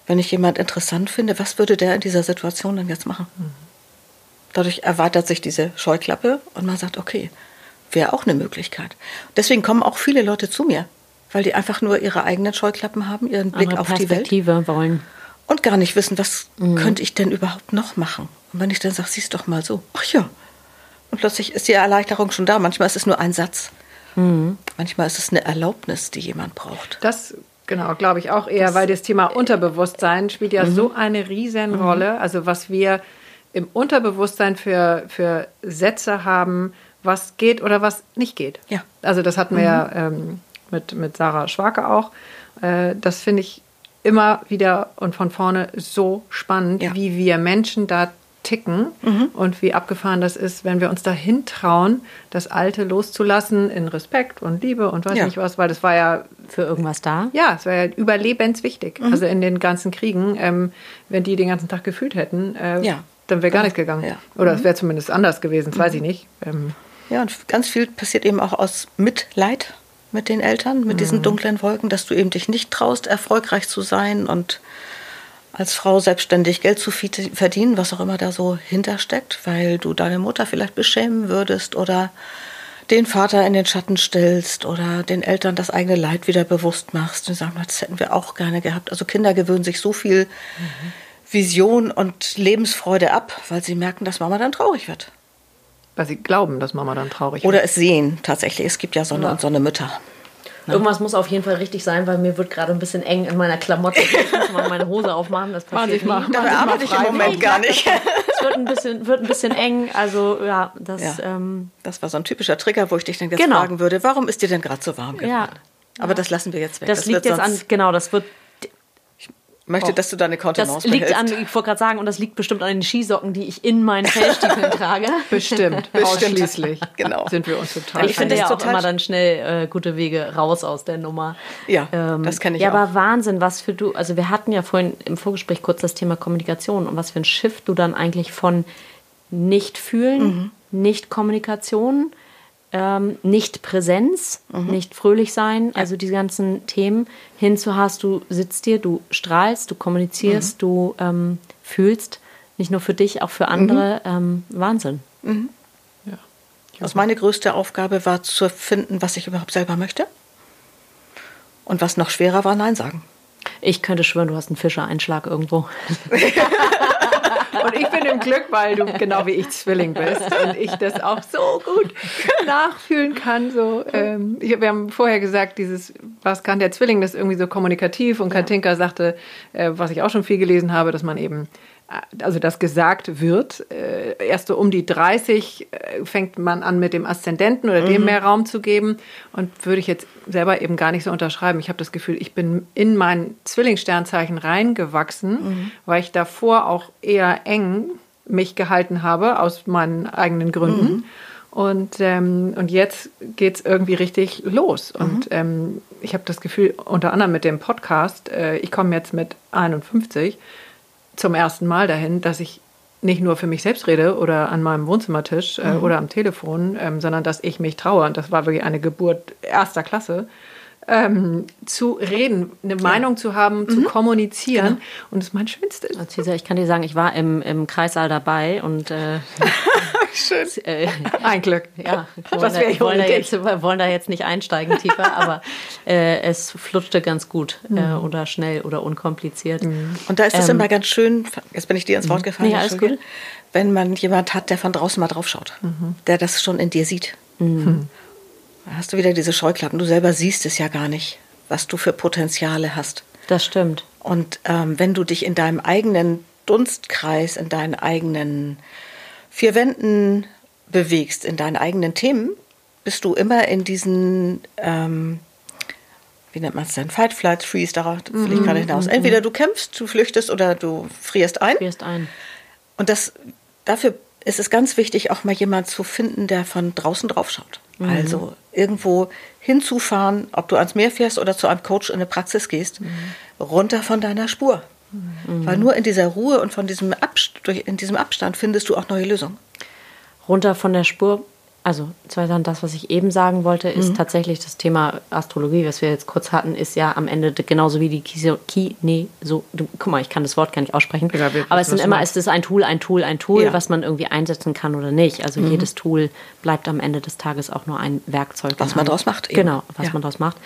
wenn ich jemand interessant finde, was würde der in dieser Situation denn jetzt machen? Dadurch erweitert sich diese Scheuklappe und man sagt, okay, wäre auch eine Möglichkeit. Deswegen kommen auch viele Leute zu mir, weil die einfach nur ihre eigenen Scheuklappen haben, ihren Blick Andere auf die Welt wollen und gar nicht wissen, was mhm. könnte ich denn überhaupt noch machen. Und wenn ich dann sage, siehst doch mal so, ach ja. Und plötzlich ist die Erleichterung schon da. Manchmal ist es nur ein Satz. Mhm. Manchmal ist es eine Erlaubnis, die jemand braucht. Das Genau, glaube ich auch eher, das, weil das Thema Unterbewusstsein spielt ja mhm. so eine Riesenrolle. Mhm. Also was wir im Unterbewusstsein für, für Sätze haben, was geht oder was nicht geht. Ja. Also das hatten wir mhm. ja ähm, mit, mit Sarah Schwake auch. Äh, das finde ich immer wieder und von vorne so spannend, ja. wie wir Menschen da ticken mhm. und wie abgefahren das ist, wenn wir uns dahin trauen, das Alte loszulassen in Respekt und Liebe und weiß ja. nicht was, weil das war ja für irgendwas da. Ja, es war ja überlebenswichtig. Mhm. Also in den ganzen Kriegen, ähm, wenn die den ganzen Tag gefühlt hätten, äh, ja. dann wäre gar nichts gegangen. Ja. Oder es mhm. wäre zumindest anders gewesen, das weiß ich mhm. nicht. Ähm, ja, und ganz viel passiert eben auch aus Mitleid mit den Eltern, mit mhm. diesen dunklen Wolken, dass du eben dich nicht traust, erfolgreich zu sein und als Frau selbstständig Geld zu verdienen, was auch immer da so hintersteckt, weil du deine Mutter vielleicht beschämen würdest oder den Vater in den Schatten stellst oder den Eltern das eigene Leid wieder bewusst machst und sagen, das hätten wir auch gerne gehabt. Also Kinder gewöhnen sich so viel mhm. Vision und Lebensfreude ab, weil sie merken, dass Mama dann traurig wird. Weil sie glauben, dass Mama dann traurig Oder wird. es sehen tatsächlich. Es gibt ja Sonne ja. und Sonne Mütter. Ne? Irgendwas muss auf jeden Fall richtig sein, weil mir wird gerade ein bisschen eng in meiner Klamotte. Ich muss mal meine Hose aufmachen. Das passiert mal, nie. Da arbeite ich im Moment gar nicht. Es wird ein bisschen, wird ein bisschen eng. Also ja, das. Ja. Ähm, das war so ein typischer Trigger, wo ich dich dann jetzt genau. fragen würde: Warum ist dir denn gerade so warm geworden? Ja. Aber das lassen wir jetzt weg. Das, das liegt jetzt an, genau, das wird möchte, oh. dass du deine Kontenance Das liegt behältst. an, ich wollte gerade sagen, und das liegt bestimmt an den Skisocken, die ich in meinen Fellstiefeln trage. Bestimmt, ausschließlich. genau. Sind wir uns total Ich finde ja auch immer dann schnell äh, gute Wege raus aus der Nummer. Ja, ähm, das kenne ich ja, auch. Ja, aber Wahnsinn, was für du, also wir hatten ja vorhin im Vorgespräch kurz das Thema Kommunikation und was für ein Shift du dann eigentlich von nicht fühlen, mhm. nicht Kommunikation ähm, nicht Präsenz, nicht fröhlich sein, also diese ganzen Themen, hinzu hast du sitzt dir, du strahlst, du kommunizierst, du ähm, fühlst, nicht nur für dich, auch für andere. Ähm, Wahnsinn. Also meine größte Aufgabe war zu finden, was ich überhaupt selber möchte. Und was noch schwerer war, Nein sagen. Ich könnte schwören, du hast einen Fischereinschlag irgendwo. Und ich bin im Glück, weil du genau wie ich Zwilling bist und ich das auch so gut nachfühlen kann. So, ähm, ich, wir haben vorher gesagt, dieses, was kann der Zwilling, das ist irgendwie so kommunikativ. Und Katinka sagte, äh, was ich auch schon viel gelesen habe, dass man eben also das gesagt wird, äh, erst so um die 30 äh, fängt man an mit dem Aszendenten oder dem mehr Raum zu geben und würde ich jetzt selber eben gar nicht so unterschreiben. Ich habe das Gefühl, ich bin in mein Zwillingssternzeichen reingewachsen, weil ich davor auch eher eng mich gehalten habe aus meinen eigenen Gründen. Und, ähm, und jetzt geht es irgendwie richtig los. Und ähm, ich habe das Gefühl, unter anderem mit dem Podcast, äh, ich komme jetzt mit 51 zum ersten Mal dahin, dass ich nicht nur für mich selbst rede oder an meinem Wohnzimmertisch äh, oder am Telefon, ähm, sondern dass ich mich traue, und das war wirklich eine Geburt erster Klasse, ähm, zu reden, eine Meinung zu haben, zu kommunizieren. Und das ist mein Schönstes. Also, Cesar, ich kann dir sagen, ich war im, im Kreissaal dabei und äh, Schön. äh, Ein Glück. ja, wollen, da, wollen, da jetzt, wollen da jetzt nicht einsteigen tiefer, aber äh, es flutschte ganz gut Mhm. äh, oder schnell oder unkompliziert. Und da ist es immer ganz schön, jetzt bin ich dir ins Wort gefallen, Nee, alles gut. wenn man jemand hat, der von draußen mal drauf schaut, der das schon in dir sieht. Da hast du wieder diese Scheuklappen. Du selber siehst es ja gar nicht, was du für Potenziale hast. Das stimmt. Und ähm, wenn du dich in deinem eigenen Dunstkreis, in deinen eigenen vier Wänden bewegst, in deinen eigenen Themen, bist du immer in diesen, ähm, wie nennt man es denn, Fight, Flight, Freeze, darauf will ich gerade hinaus. Entweder du kämpfst, du flüchtest oder du frierst ein. Frierst ein. Und das, dafür ist es ganz wichtig, auch mal jemand zu finden, der von draußen drauf schaut. Also irgendwo hinzufahren, ob du ans Meer fährst oder zu einem Coach in eine Praxis gehst, runter von deiner Spur. Weil nur in dieser Ruhe und von diesem Abst durch, in diesem Abstand findest du auch neue Lösungen. runter von der Spur. Also zwei Sachen, das, was ich eben sagen wollte, Mhm. ist tatsächlich das Thema Astrologie, was wir jetzt kurz hatten, ist ja am Ende genauso wie die Kise- Kine, so, du, guck mal, ich kann das Wort gar nicht aussprechen, Ja, aber es sind immer, es ist ein Tool, ein Tool, ein Tool, Ja. was man irgendwie einsetzen kann oder nicht. Also jedes Tool bleibt am Ende des Tages auch nur ein Werkzeug. Was man draus macht eben. Genau, was Ja. man daraus macht.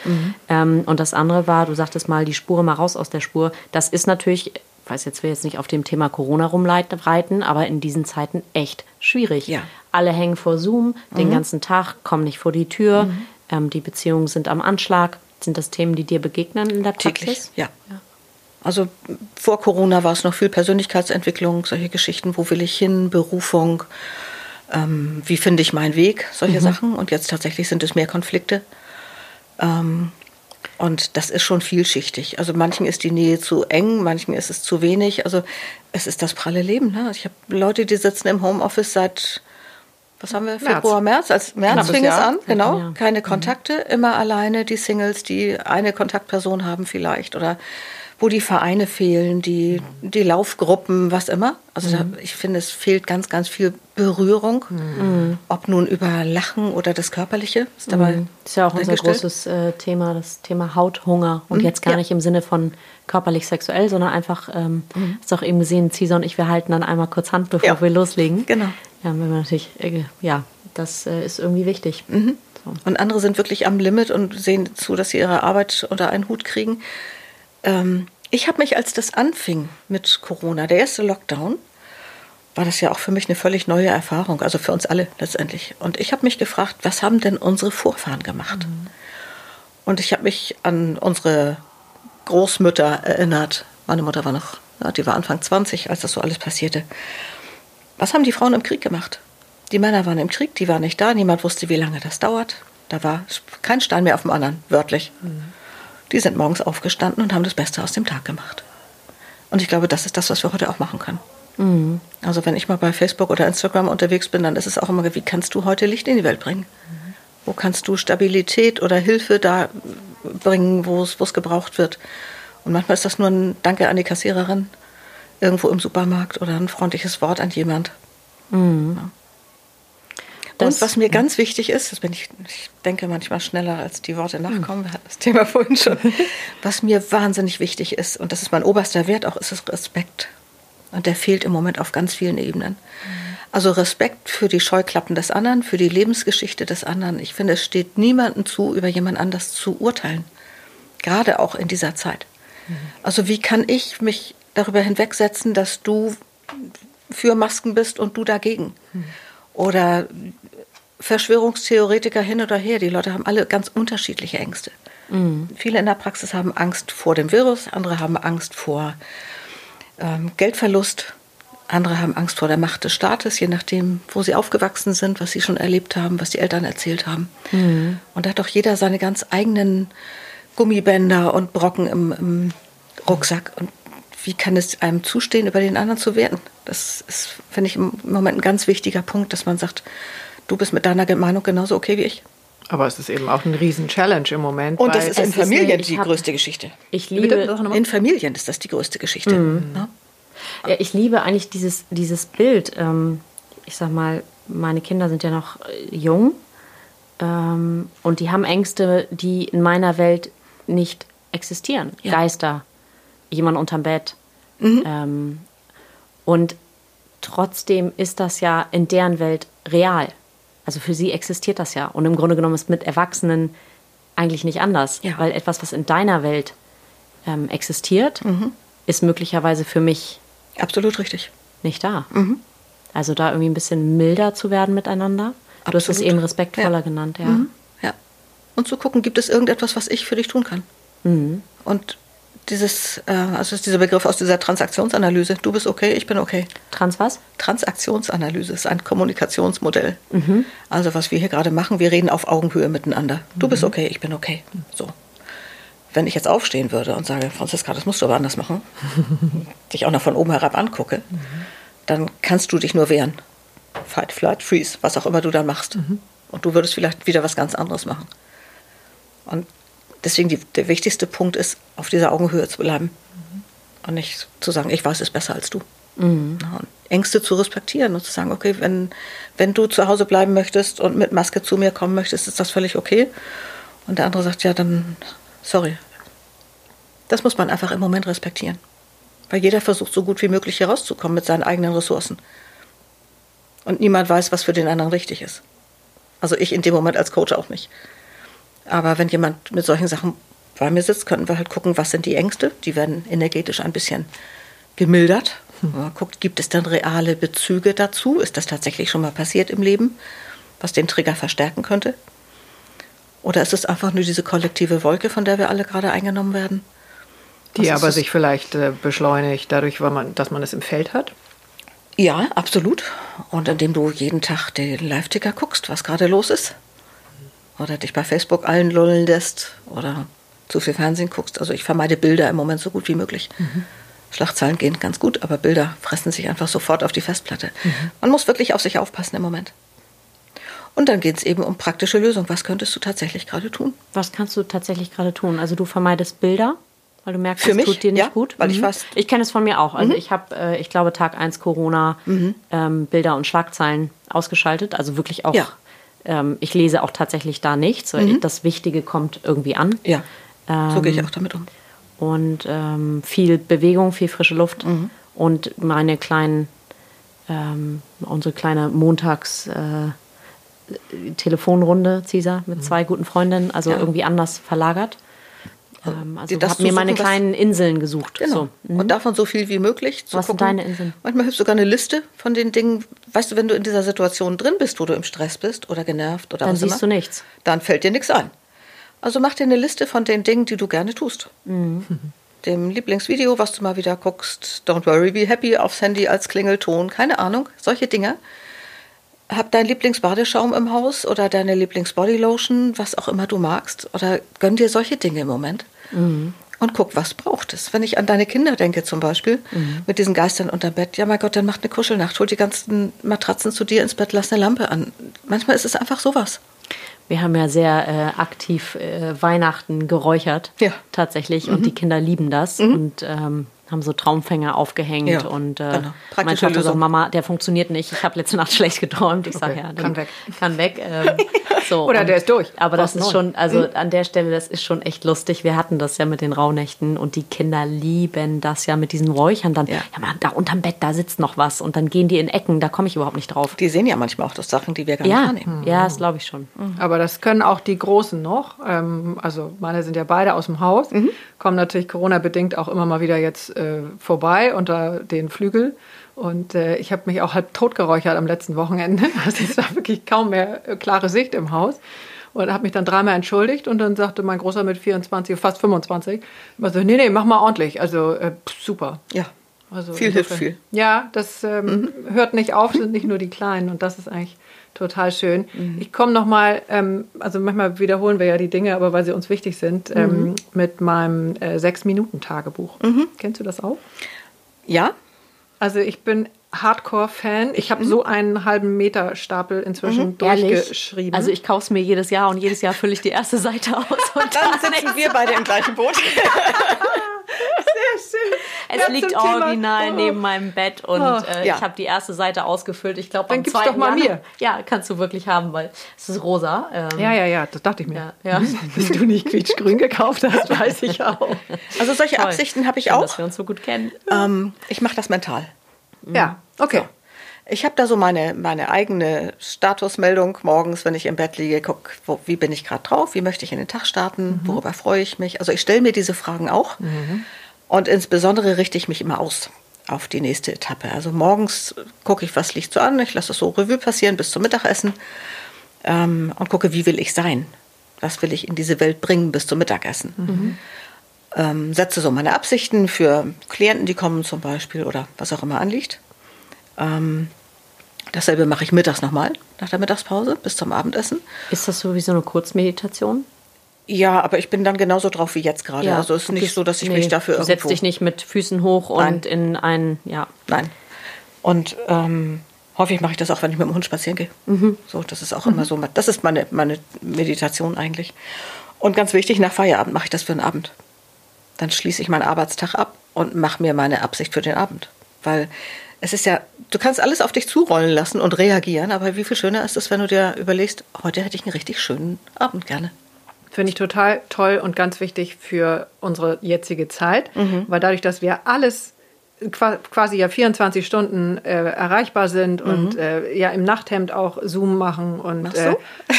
Ähm, und das andere war, du sagtest mal, die Spur mal raus aus der Spur. Das ist natürlich, ich weiß jetzt, will jetzt nicht auf dem Thema Corona rumreiten, aber in diesen Zeiten echt schwierig. Ja. Alle hängen vor Zoom den ganzen Tag, kommen nicht vor die Tür. Ähm, die Beziehungen sind am Anschlag. Sind das Themen, die dir begegnen in der Praxis? Täglich, ja. Also vor Corona war es noch viel Persönlichkeitsentwicklung, solche Geschichten, wo will ich hin, Berufung, ähm, wie finde ich meinen Weg, solche Sachen. Und jetzt tatsächlich sind es mehr Konflikte. Ähm, und das ist schon vielschichtig. Also manchen ist die Nähe zu eng, manchen ist es zu wenig. Also es ist das pralle Leben. Ne? Ich habe Leute, die sitzen im Homeoffice seit, was haben wir, Februar, März? Als März Knappes fing es Jahr. an, genau. Ja. Keine Kontakte, immer alleine, die Singles, die eine Kontaktperson haben vielleicht oder wo die Vereine fehlen, die, die Laufgruppen, was immer. Also da, ich finde, es fehlt ganz, ganz viel Berührung. Ob nun über Lachen oder das Körperliche. Ist dabei Das ist ja auch unser großes äh, Thema, das Thema Hauthunger. Und jetzt gar ja. nicht im Sinne von körperlich sexuell, sondern einfach, ähm, hast du auch eben gesehen, Cesar und ich, wir halten dann einmal kurz Hand, bevor Ja. wir loslegen. Genau. Ja, wenn wir natürlich, äh, ja, das äh, ist irgendwie wichtig. Mhm. So. Und andere sind wirklich am Limit und sehen zu, dass sie ihre Arbeit unter einen Hut kriegen. Ähm, ich habe mich, als das anfing mit Corona, der erste Lockdown, war das ja auch für mich eine völlig neue Erfahrung, also für uns alle letztendlich. Und ich habe mich gefragt, was haben denn unsere Vorfahren gemacht? Und ich habe mich an unsere Großmütter erinnert. Meine Mutter war noch, die war Anfang 20, als das so alles passierte. Was haben die Frauen im Krieg gemacht? Die Männer waren im Krieg, die waren nicht da, niemand wusste, wie lange das dauert. Da war kein Stein mehr auf dem anderen, wörtlich. Die sind morgens aufgestanden und haben das Beste aus dem Tag gemacht. Und ich glaube, das ist das, was wir heute auch machen können. Also wenn ich mal bei Facebook oder Instagram unterwegs bin, dann ist es auch immer, wie kannst du heute Licht in die Welt bringen? Wo kannst du Stabilität oder Hilfe da bringen, wo es gebraucht wird? Und manchmal ist das nur ein Danke an die Kassiererin irgendwo im Supermarkt oder ein freundliches Wort an jemand. Ja. Und was mir ganz wichtig ist, das bin ich, ich denke manchmal schneller, als die Worte nachkommen, wir hatten das Thema vorhin schon, was mir wahnsinnig wichtig ist, und das ist mein oberster Wert auch, ist das Respekt. Und der fehlt im Moment auf ganz vielen Ebenen. Also Respekt für die Scheuklappen des anderen, für die Lebensgeschichte des anderen. Ich finde, es steht niemandem zu, über jemand anders zu urteilen. Gerade auch in dieser Zeit. Also wie kann ich mich darüber hinwegsetzen, dass du für Masken bist und du dagegen? Oder Verschwörungstheoretiker hin oder her. Die Leute haben alle ganz unterschiedliche Ängste. Mhm. Viele in der Praxis haben Angst vor dem Virus, andere haben Angst vor ähm, Geldverlust, andere haben Angst vor der Macht des Staates, je nachdem, wo sie aufgewachsen sind, was sie schon erlebt haben, was die Eltern erzählt haben. Mhm. Und da hat doch jeder seine ganz eigenen Gummibänder und Brocken im, im Rucksack. Und wie kann es einem zustehen, über den anderen zu werden? Das ist, finde ich, im Moment ein ganz wichtiger Punkt, dass man sagt, du bist mit deiner Meinung genauso okay wie ich. Aber es ist eben auch ein Riesen-Challenge im Moment. Und das ist in Familien ist, die hab, größte Geschichte. Ich liebe in Familien ist das die größte Geschichte. Mhm. Ne? Ja, ich liebe eigentlich dieses, dieses Bild. Ähm, ich sag mal, meine Kinder sind ja noch äh, jung ähm, und die haben Ängste, die in meiner Welt nicht existieren. Ja. Geister, jemand unterm Bett. Mhm. Ähm, und trotzdem ist das ja in deren Welt real. Also für sie existiert das ja. Und im Grunde genommen ist mit Erwachsenen eigentlich nicht anders. Ja. Weil etwas, was in deiner Welt ähm, existiert, mhm. ist möglicherweise für mich absolut richtig nicht da. Mhm. Also da irgendwie ein bisschen milder zu werden miteinander. Absolut. Du hast es eben respektvoller ja. genannt, ja. Mhm. Ja. Und zu gucken, gibt es irgendetwas, was ich für dich tun kann? Mhm. Und dieses, äh, also ist dieser Begriff aus dieser Transaktionsanalyse. Du bist okay, ich bin okay. Trans was? Transaktionsanalyse ist ein Kommunikationsmodell. Mhm. Also was wir hier gerade machen, wir reden auf Augenhöhe miteinander. Du mhm. bist okay, ich bin okay. So. Wenn ich jetzt aufstehen würde und sage, Franziska, das musst du aber anders machen, dich auch noch von oben herab angucke, mhm. dann kannst du dich nur wehren. Fight, flight, freeze, was auch immer du dann machst. Mhm. Und du würdest vielleicht wieder was ganz anderes machen. Und deswegen die, der wichtigste Punkt ist, auf dieser Augenhöhe zu bleiben. Mhm. Und nicht zu sagen, ich weiß es besser als du. Mhm. Ängste zu respektieren und zu sagen, okay, wenn, wenn du zu Hause bleiben möchtest und mit Maske zu mir kommen möchtest, ist das völlig okay. Und der andere sagt, ja, dann, sorry. Das muss man einfach im Moment respektieren. Weil jeder versucht, so gut wie möglich herauszukommen mit seinen eigenen Ressourcen. Und niemand weiß, was für den anderen richtig ist. Also ich in dem Moment als Coach auch nicht. Aber wenn jemand mit solchen Sachen bei mir sitzt, könnten wir halt gucken, was sind die Ängste. Die werden energetisch ein bisschen gemildert. Hm. Man guckt, gibt es dann reale Bezüge dazu? Ist das tatsächlich schon mal passiert im Leben, was den Trigger verstärken könnte? Oder ist es einfach nur diese kollektive Wolke, von der wir alle gerade eingenommen werden? Die aber es? sich vielleicht äh, beschleunigt dadurch, weil man, dass man es im Feld hat? Ja, absolut. Und indem du jeden Tag den Live-Ticker guckst, was gerade los ist oder dich bei Facebook allen lullen lässt oder zu viel Fernsehen guckst. Also ich vermeide Bilder im Moment so gut wie möglich. Mhm. Schlagzeilen gehen ganz gut, aber Bilder fressen sich einfach sofort auf die Festplatte. Mhm. Man muss wirklich auf sich aufpassen im Moment. Und dann geht es eben um praktische Lösungen. Was könntest du tatsächlich gerade tun? Was kannst du tatsächlich gerade tun? Also du vermeidest Bilder, weil du merkst, es tut dir nicht ja, gut. Weil mhm. ich fast. Ich kenne es von mir auch. Also mhm. ich habe, äh, ich glaube, Tag 1 Corona mhm. ähm, Bilder und Schlagzeilen ausgeschaltet. Also wirklich auch ja. Ähm, ich lese auch tatsächlich da nichts, weil mhm. das Wichtige kommt irgendwie an. Ja, ähm, so gehe ich auch damit um. Und ähm, viel Bewegung, viel frische Luft mhm. und meine kleinen, ähm, unsere kleine Montags- äh, Telefonrunde, Cesar, mit mhm. zwei guten Freundinnen, also ja. irgendwie anders verlagert. Ähm, also ich habe mir meine kleinen Inseln gesucht. Genau. So. Mhm. Und davon so viel wie möglich zu Was gucken. sind deine Inseln? Manchmal hilft sogar eine Liste von den Dingen. Weißt du, wenn du in dieser Situation drin bist, wo du im Stress bist oder genervt oder dann was siehst immer, du nichts. Dann fällt dir nichts ein. Also mach dir eine Liste von den Dingen, die du gerne tust. Mhm. Dem Lieblingsvideo, was du mal wieder guckst, Don't Worry, Be Happy aufs Handy als Klingelton, keine Ahnung, solche Dinge hab deinen Lieblingsbadeschaum im Haus oder deine Lieblingsbodylotion, was auch immer du magst. Oder gönn dir solche Dinge im Moment. Mhm. Und guck, was braucht es. Wenn ich an deine Kinder denke zum Beispiel, mhm. mit diesen Geistern unter Bett, ja mein Gott, dann mach eine Kuschelnacht, hol die ganzen Matratzen zu dir ins Bett, lass eine Lampe an. Manchmal ist es einfach sowas. Wir haben ja sehr äh, aktiv äh, Weihnachten geräuchert, ja. tatsächlich. Mhm. Und die Kinder lieben das. Mhm. Und ähm, haben so Traumfänger aufgehängt Ja, und äh, genau. mein Vater sagt. Mama, der funktioniert nicht. Ich habe letzte Nacht schlecht geträumt. Ich sage Okay, ja, dann kann weg. Kann weg. Ähm, so, Oder und- der ist durch. Aber das ist schon, also an der Stelle, das ist schon echt lustig. Wir hatten das ja mit den Rauhnächten und die Kinder lieben das ja mit diesen Räuchern dann. Ja, Ja. mal, da unterm Bett, da sitzt noch was und dann gehen die in Ecken, da komme ich überhaupt nicht drauf. Die sehen ja manchmal auch das Sachen, die wir gar nicht Ja, wahrnehmen. ja, das glaube ich schon. Aber das können auch die Großen noch. Ähm, also meine sind ja beide aus dem Haus, kommen natürlich Corona-bedingt auch immer mal wieder jetzt äh, vorbei unter den Flügel. Und äh, ich habe mich auch halb tot geräuchert am letzten Wochenende. Also es war wirklich kaum mehr äh, klare Sicht im Haus. Und habe mich dann dreimal entschuldigt und dann sagte mein Großer mit 24, fast 25, immer so, nee, nee, mach mal ordentlich. Also äh, super. Ja. Also Viel hilft viel. Ja, das ähm, hört nicht auf, sind nicht nur die Kleinen und das ist eigentlich total schön. Ich komme noch mal, ähm, also manchmal wiederholen wir ja die Dinge, aber weil sie uns wichtig sind, ähm, mit meinem äh, sechs-Minuten-Tagebuch. Kennst du das auch? Ja? Also ich bin Hardcore-Fan. Ich habe so einen halben Meter Stapel inzwischen durchgeschrieben. Also ich kaufe es mir jedes Jahr und jedes Jahr fülle ich die erste Seite aus. Und Dann sitzen wir beide im gleichen Boot. Es Ja, liegt zum Thema- original Oh. neben meinem Bett und Oh. äh, Ja. ich habe die erste Seite ausgefüllt. Ich glaube, Dann am zweiten doch mal Januar- mir. Ja, kannst du wirklich haben, weil es ist rosa. Ähm, ja, ja, ja, das dachte ich mir. Ja, ja. Dass du nicht quietschgrün gekauft hast, weiß ich auch. Also solche Toll. Absichten habe ich Schön, auch. dass wir uns so gut kennen. Ähm, ich mache das mental. Ja, okay. Ich habe da so meine, meine eigene Statusmeldung morgens, wenn ich im Bett liege, guck, wo, wie bin ich gerade drauf, wie möchte ich in den Tag starten, worüber freue ich mich. Also ich stelle mir diese Fragen auch und insbesondere richte ich mich immer aus auf die nächste Etappe. Also morgens gucke ich, was liegt so an, ich lasse es so Revue passieren bis zum Mittagessen ähm, und gucke, wie will ich sein. Was will ich in diese Welt bringen bis zum Mittagessen? Ähm, setze so meine Absichten für Klienten, die kommen zum Beispiel oder was auch immer anliegt. Ähm, dasselbe mache ich mittags nochmal, nach der Mittagspause bis zum Abendessen. Ist das so wie so eine Kurzmeditation? Ja, aber ich bin dann genauso drauf wie jetzt gerade. also es ist du nicht so, dass ich nee, mich dafür Du setzt irgendwo... dich nicht mit Füßen hoch und Nein. in ein, ja. Nein. Und ähm, häufig mache ich das auch, wenn ich mit dem Hund spazieren gehe. Mhm. So, das ist auch immer so. Das ist meine, meine Meditation eigentlich. Und ganz wichtig, nach Feierabend mache ich das für den Abend. Dann schließe ich meinen Arbeitstag ab und mache mir meine Absicht für den Abend. Weil es ist ja, du kannst alles auf dich zurollen lassen und reagieren, aber wie viel schöner ist es, wenn du dir überlegst, heute hätte ich einen richtig schönen Abend gerne. Finde ich total toll und ganz wichtig für unsere jetzige Zeit, weil dadurch, dass wir alles qua- quasi ja 24 Stunden äh, erreichbar sind und äh, ja im Nachthemd auch Zoom machen und Machst äh, du?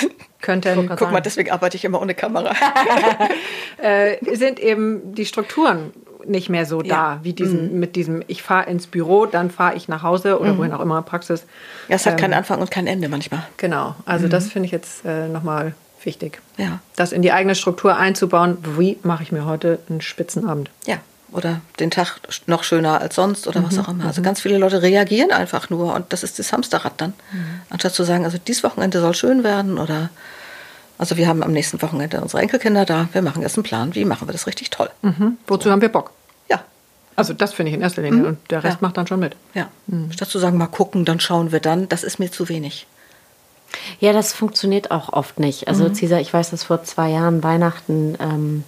könnten, Guck mal, deswegen arbeite ich immer ohne Kamera. äh, sind eben die Strukturen nicht mehr so Ja. da, wie diesen, mit diesem, ich fahre ins Büro, dann fahre ich nach Hause oder wohin auch immer, Praxis. Ja, es hat keinen Anfang und kein Ende manchmal. Genau, also das finde ich jetzt äh, nochmal wichtig. Ja. Das in die eigene Struktur einzubauen, wie mache ich mir heute einen Spitzenabend? Ja, oder den Tag noch schöner als sonst oder was auch immer. Also ganz viele Leute reagieren einfach nur und das ist das Hamsterrad dann. Anstatt zu sagen, also dieses Wochenende soll schön werden oder also wir haben am nächsten Wochenende unsere Enkelkinder da, wir machen jetzt einen Plan, wie machen wir das richtig toll. Mhm. Wozu haben wir Bock? Ja, Also das finde ich in erster Linie und der Rest Ja. macht dann schon mit. ja. Statt zu sagen, mal gucken, dann schauen wir dann, das ist mir zu wenig. Ja, das funktioniert auch oft nicht. Also Cesar, ich weiß, dass vor zwei Jahren Weihnachten, ähm,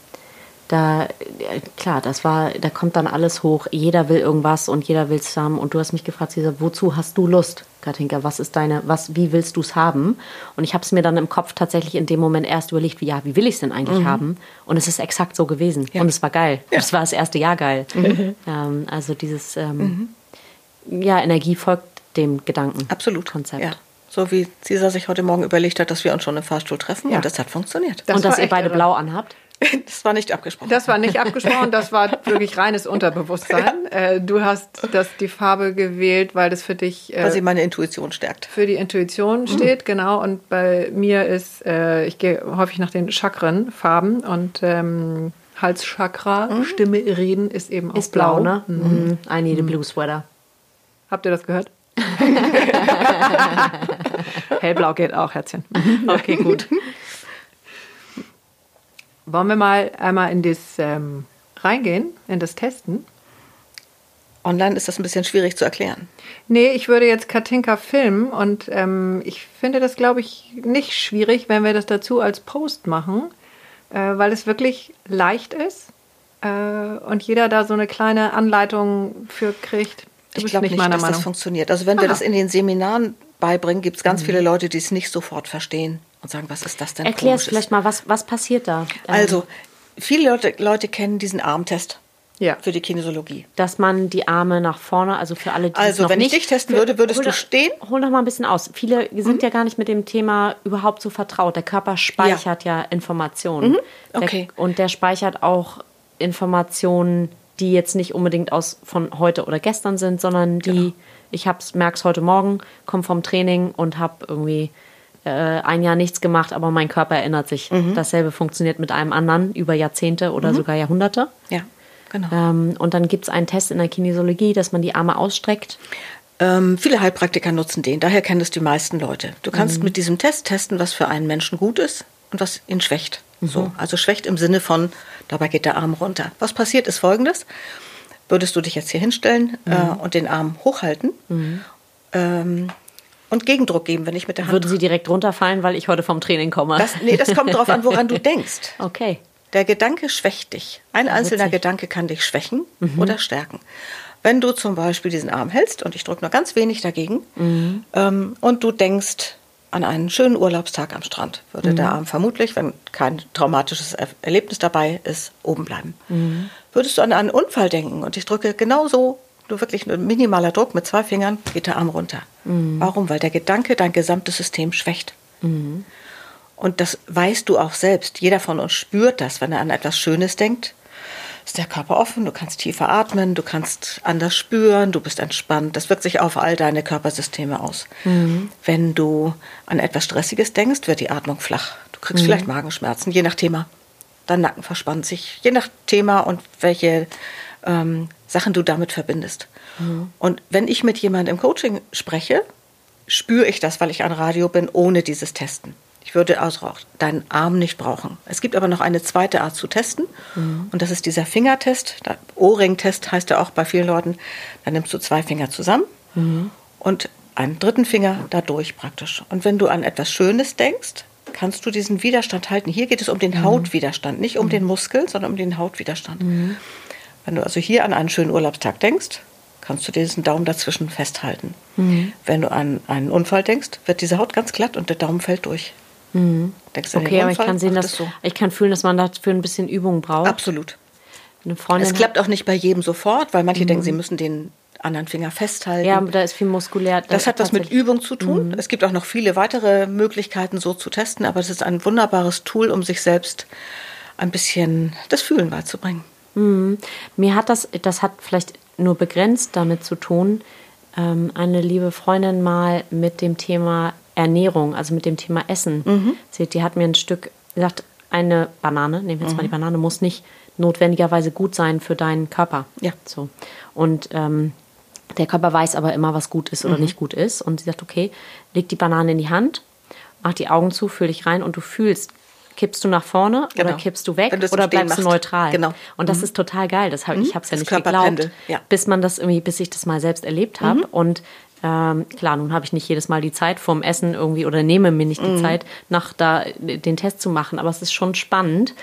da, äh, klar, das war, da kommt dann alles hoch. Jeder will irgendwas und jeder will es haben. Und du hast mich gefragt, Cesar, wozu hast du Lust, Katinka? Was ist deine, was, wie willst du es haben? Und ich habe es mir dann im Kopf tatsächlich in dem Moment erst überlegt, wie, ja, wie will ich es denn eigentlich haben? Und es ist exakt so gewesen. Und es war geil. Und es war das erste Jahr geil. Ähm, also dieses, ähm, ja, Energie folgt dem Gedanken. Absolut. Konzept. Ja. So wie Cesar sich heute Morgen überlegt hat, dass wir uns schon im Fahrstuhl treffen Ja. und das hat funktioniert. Das und dass ihr beide irre. blau anhabt. Das war nicht abgesprochen. Das war nicht abgesprochen, das war wirklich reines Unterbewusstsein. Äh, du hast das, die Farbe gewählt, weil das für dich weil sie äh, meine Intuition stärkt. für die Intuition steht, genau. Und bei mir ist, äh, ich gehe häufig nach den Chakrenfarben und ähm, Halschakra, Stimme, Reden ist eben auch Ist blau, ne? Mhm. I need a blue sweater. Habt ihr das gehört? Hellblau geht auch, Herzchen. Okay, gut. Wollen wir mal einmal in das ähm, reingehen, in das Testen? Online ist das ein bisschen schwierig zu erklären. Nee, ich würde jetzt Katinka filmen und ähm, ich finde das, glaube ich, nicht schwierig, wenn wir das dazu als Post machen, äh, weil es wirklich leicht ist. äh, und jeder da so eine kleine Anleitung für kriegt. Ich Du bist glaube nicht, meiner dass Meinung. das funktioniert. Also wenn wir Ah. das in den Seminaren beibringen, gibt es ganz viele Leute, die es nicht sofort verstehen und sagen, was ist das denn? Erklär es vielleicht mal, was, was passiert da? Ähm, Also, viele Leute, Leute kennen diesen Armtest Ja. für die Kinesiologie. dass man die Arme nach vorne, also für alle, die es Also, noch wenn ich nicht, dich testen würde, würdest hol du doch- stehen? Mhm. Hol doch mal ein bisschen aus. Viele sind ja gar nicht mit dem Thema überhaupt so vertraut. Der Körper speichert ja, Informationen. Mhm. Okay. Der, und der speichert auch Informationen, die jetzt nicht unbedingt aus von heute oder gestern sind, sondern die, Genau. ich hab's, merk's heute Morgen, komme vom Training und habe irgendwie äh, ein Jahr nichts gemacht, aber mein Körper erinnert sich. Mhm. Dasselbe funktioniert mit einem anderen über Jahrzehnte oder sogar Jahrhunderte. Ja, genau. Ähm, und dann gibt es einen Test in der Kinesiologie, dass man die Arme ausstreckt. Ähm, viele Heilpraktiker nutzen den, daher kennen es die meisten Leute. Du kannst Mhm. mit diesem Test testen, was für einen Menschen gut ist und was ihn schwächt. Mhm. So, also schwächt im Sinne von, dabei geht der Arm runter. Was passiert ist folgendes. Würdest du dich jetzt hier hinstellen Mhm. äh, und den Arm hochhalten ähm, und Gegendruck geben, wenn ich mit der Hand... Würden sie direkt runterfallen, weil ich heute vom Training komme? das, nee, das kommt darauf an, woran du denkst. okay. Der Gedanke schwächt dich. Ein einzelner witzig. Gedanke kann dich schwächen oder stärken. Wenn du zum Beispiel diesen Arm hältst und ich drücke nur ganz wenig dagegen ähm, und du denkst an einen schönen Urlaubstag am Strand, würde der Arm vermutlich, wenn kein traumatisches Er Erlebnis dabei ist, oben bleiben. Würdest du an einen Unfall denken und ich drücke genauso, nur wirklich nur ein minimaler Druck mit zwei Fingern, geht der Arm runter. Warum? Weil der Gedanke dein gesamtes System schwächt. Und das weißt du auch selbst. Jeder von uns spürt das, wenn er an etwas Schönes denkt. Ist der Körper offen, du kannst tiefer atmen, du kannst anders spüren, du bist entspannt. Das wirkt sich auf all deine Körpersysteme aus. Wenn du an etwas Stressiges denkst, wird die Atmung flach. Du kriegst vielleicht Magenschmerzen, je nach Thema. Dein Nacken verspannt sich, je nach Thema und welche ähm, Sachen du damit verbindest. Und wenn ich mit jemandem im Coaching spreche, spüre ich das, weil ich an Radio bin, ohne dieses Testen. Ich würde also auch deinen Arm nicht brauchen. Es gibt aber noch eine zweite Art zu testen. Und das ist dieser Fingertest. Der O-Ring-Test heißt ja auch bei vielen Leuten. Da nimmst du zwei Finger zusammen und einen dritten Finger dadurch praktisch. Und wenn du an etwas Schönes denkst, kannst du diesen Widerstand halten. Hier geht es um den Hautwiderstand, nicht um den Muskel, sondern um den Hautwiderstand. Wenn du also hier an einen schönen Urlaubstag denkst, kannst du diesen Daumen dazwischen festhalten. Wenn du an einen Unfall denkst, wird diese Haut ganz glatt und der Daumen fällt durch. Denkst du Okay, aber ich kann sehen, dass das so. ich kann fühlen, dass man dafür ein bisschen Übung braucht. Absolut. Eine Freundin Es klappt auch nicht bei jedem sofort, weil manche denken, sie müssen den anderen Finger festhalten. Ja, aber da ist viel muskulär. Das hat was mit Übung zu tun. Es gibt auch noch viele weitere Möglichkeiten, so zu testen, aber es ist ein wunderbares Tool, um sich selbst ein bisschen das Fühlen beizubringen. Mir hat das, das hat vielleicht nur begrenzt damit zu tun, ähm, eine liebe Freundin mal mit dem Thema Ernährung, also mit dem Thema Essen, Mhm. erzählt. die hat mir ein Stück gesagt, eine Banane, nehmen wir jetzt mal Mhm. die Banane, muss nicht notwendigerweise gut sein für deinen Körper. Ja. So. Und ähm, der Körper weiß aber immer, was gut ist Mhm. oder nicht gut ist. Und sie sagt, okay, leg die Banane in die Hand, mach die Augen zu, fühl dich rein und du fühlst, kippst du nach vorne oder Genau. kippst du weg du oder bleibst du machst. neutral. Genau. Und das ist total geil. Das hab, Ich habe es ja Das nicht geglaubt, ja. bis man das irgendwie, bis ich das mal selbst erlebt habe. Mhm. Und ähm, klar, nun habe ich nicht jedes Mal die Zeit vorm Essen irgendwie oder nehme mir nicht die Mhm. Zeit, nach da den Test zu machen. Aber es ist schon spannend,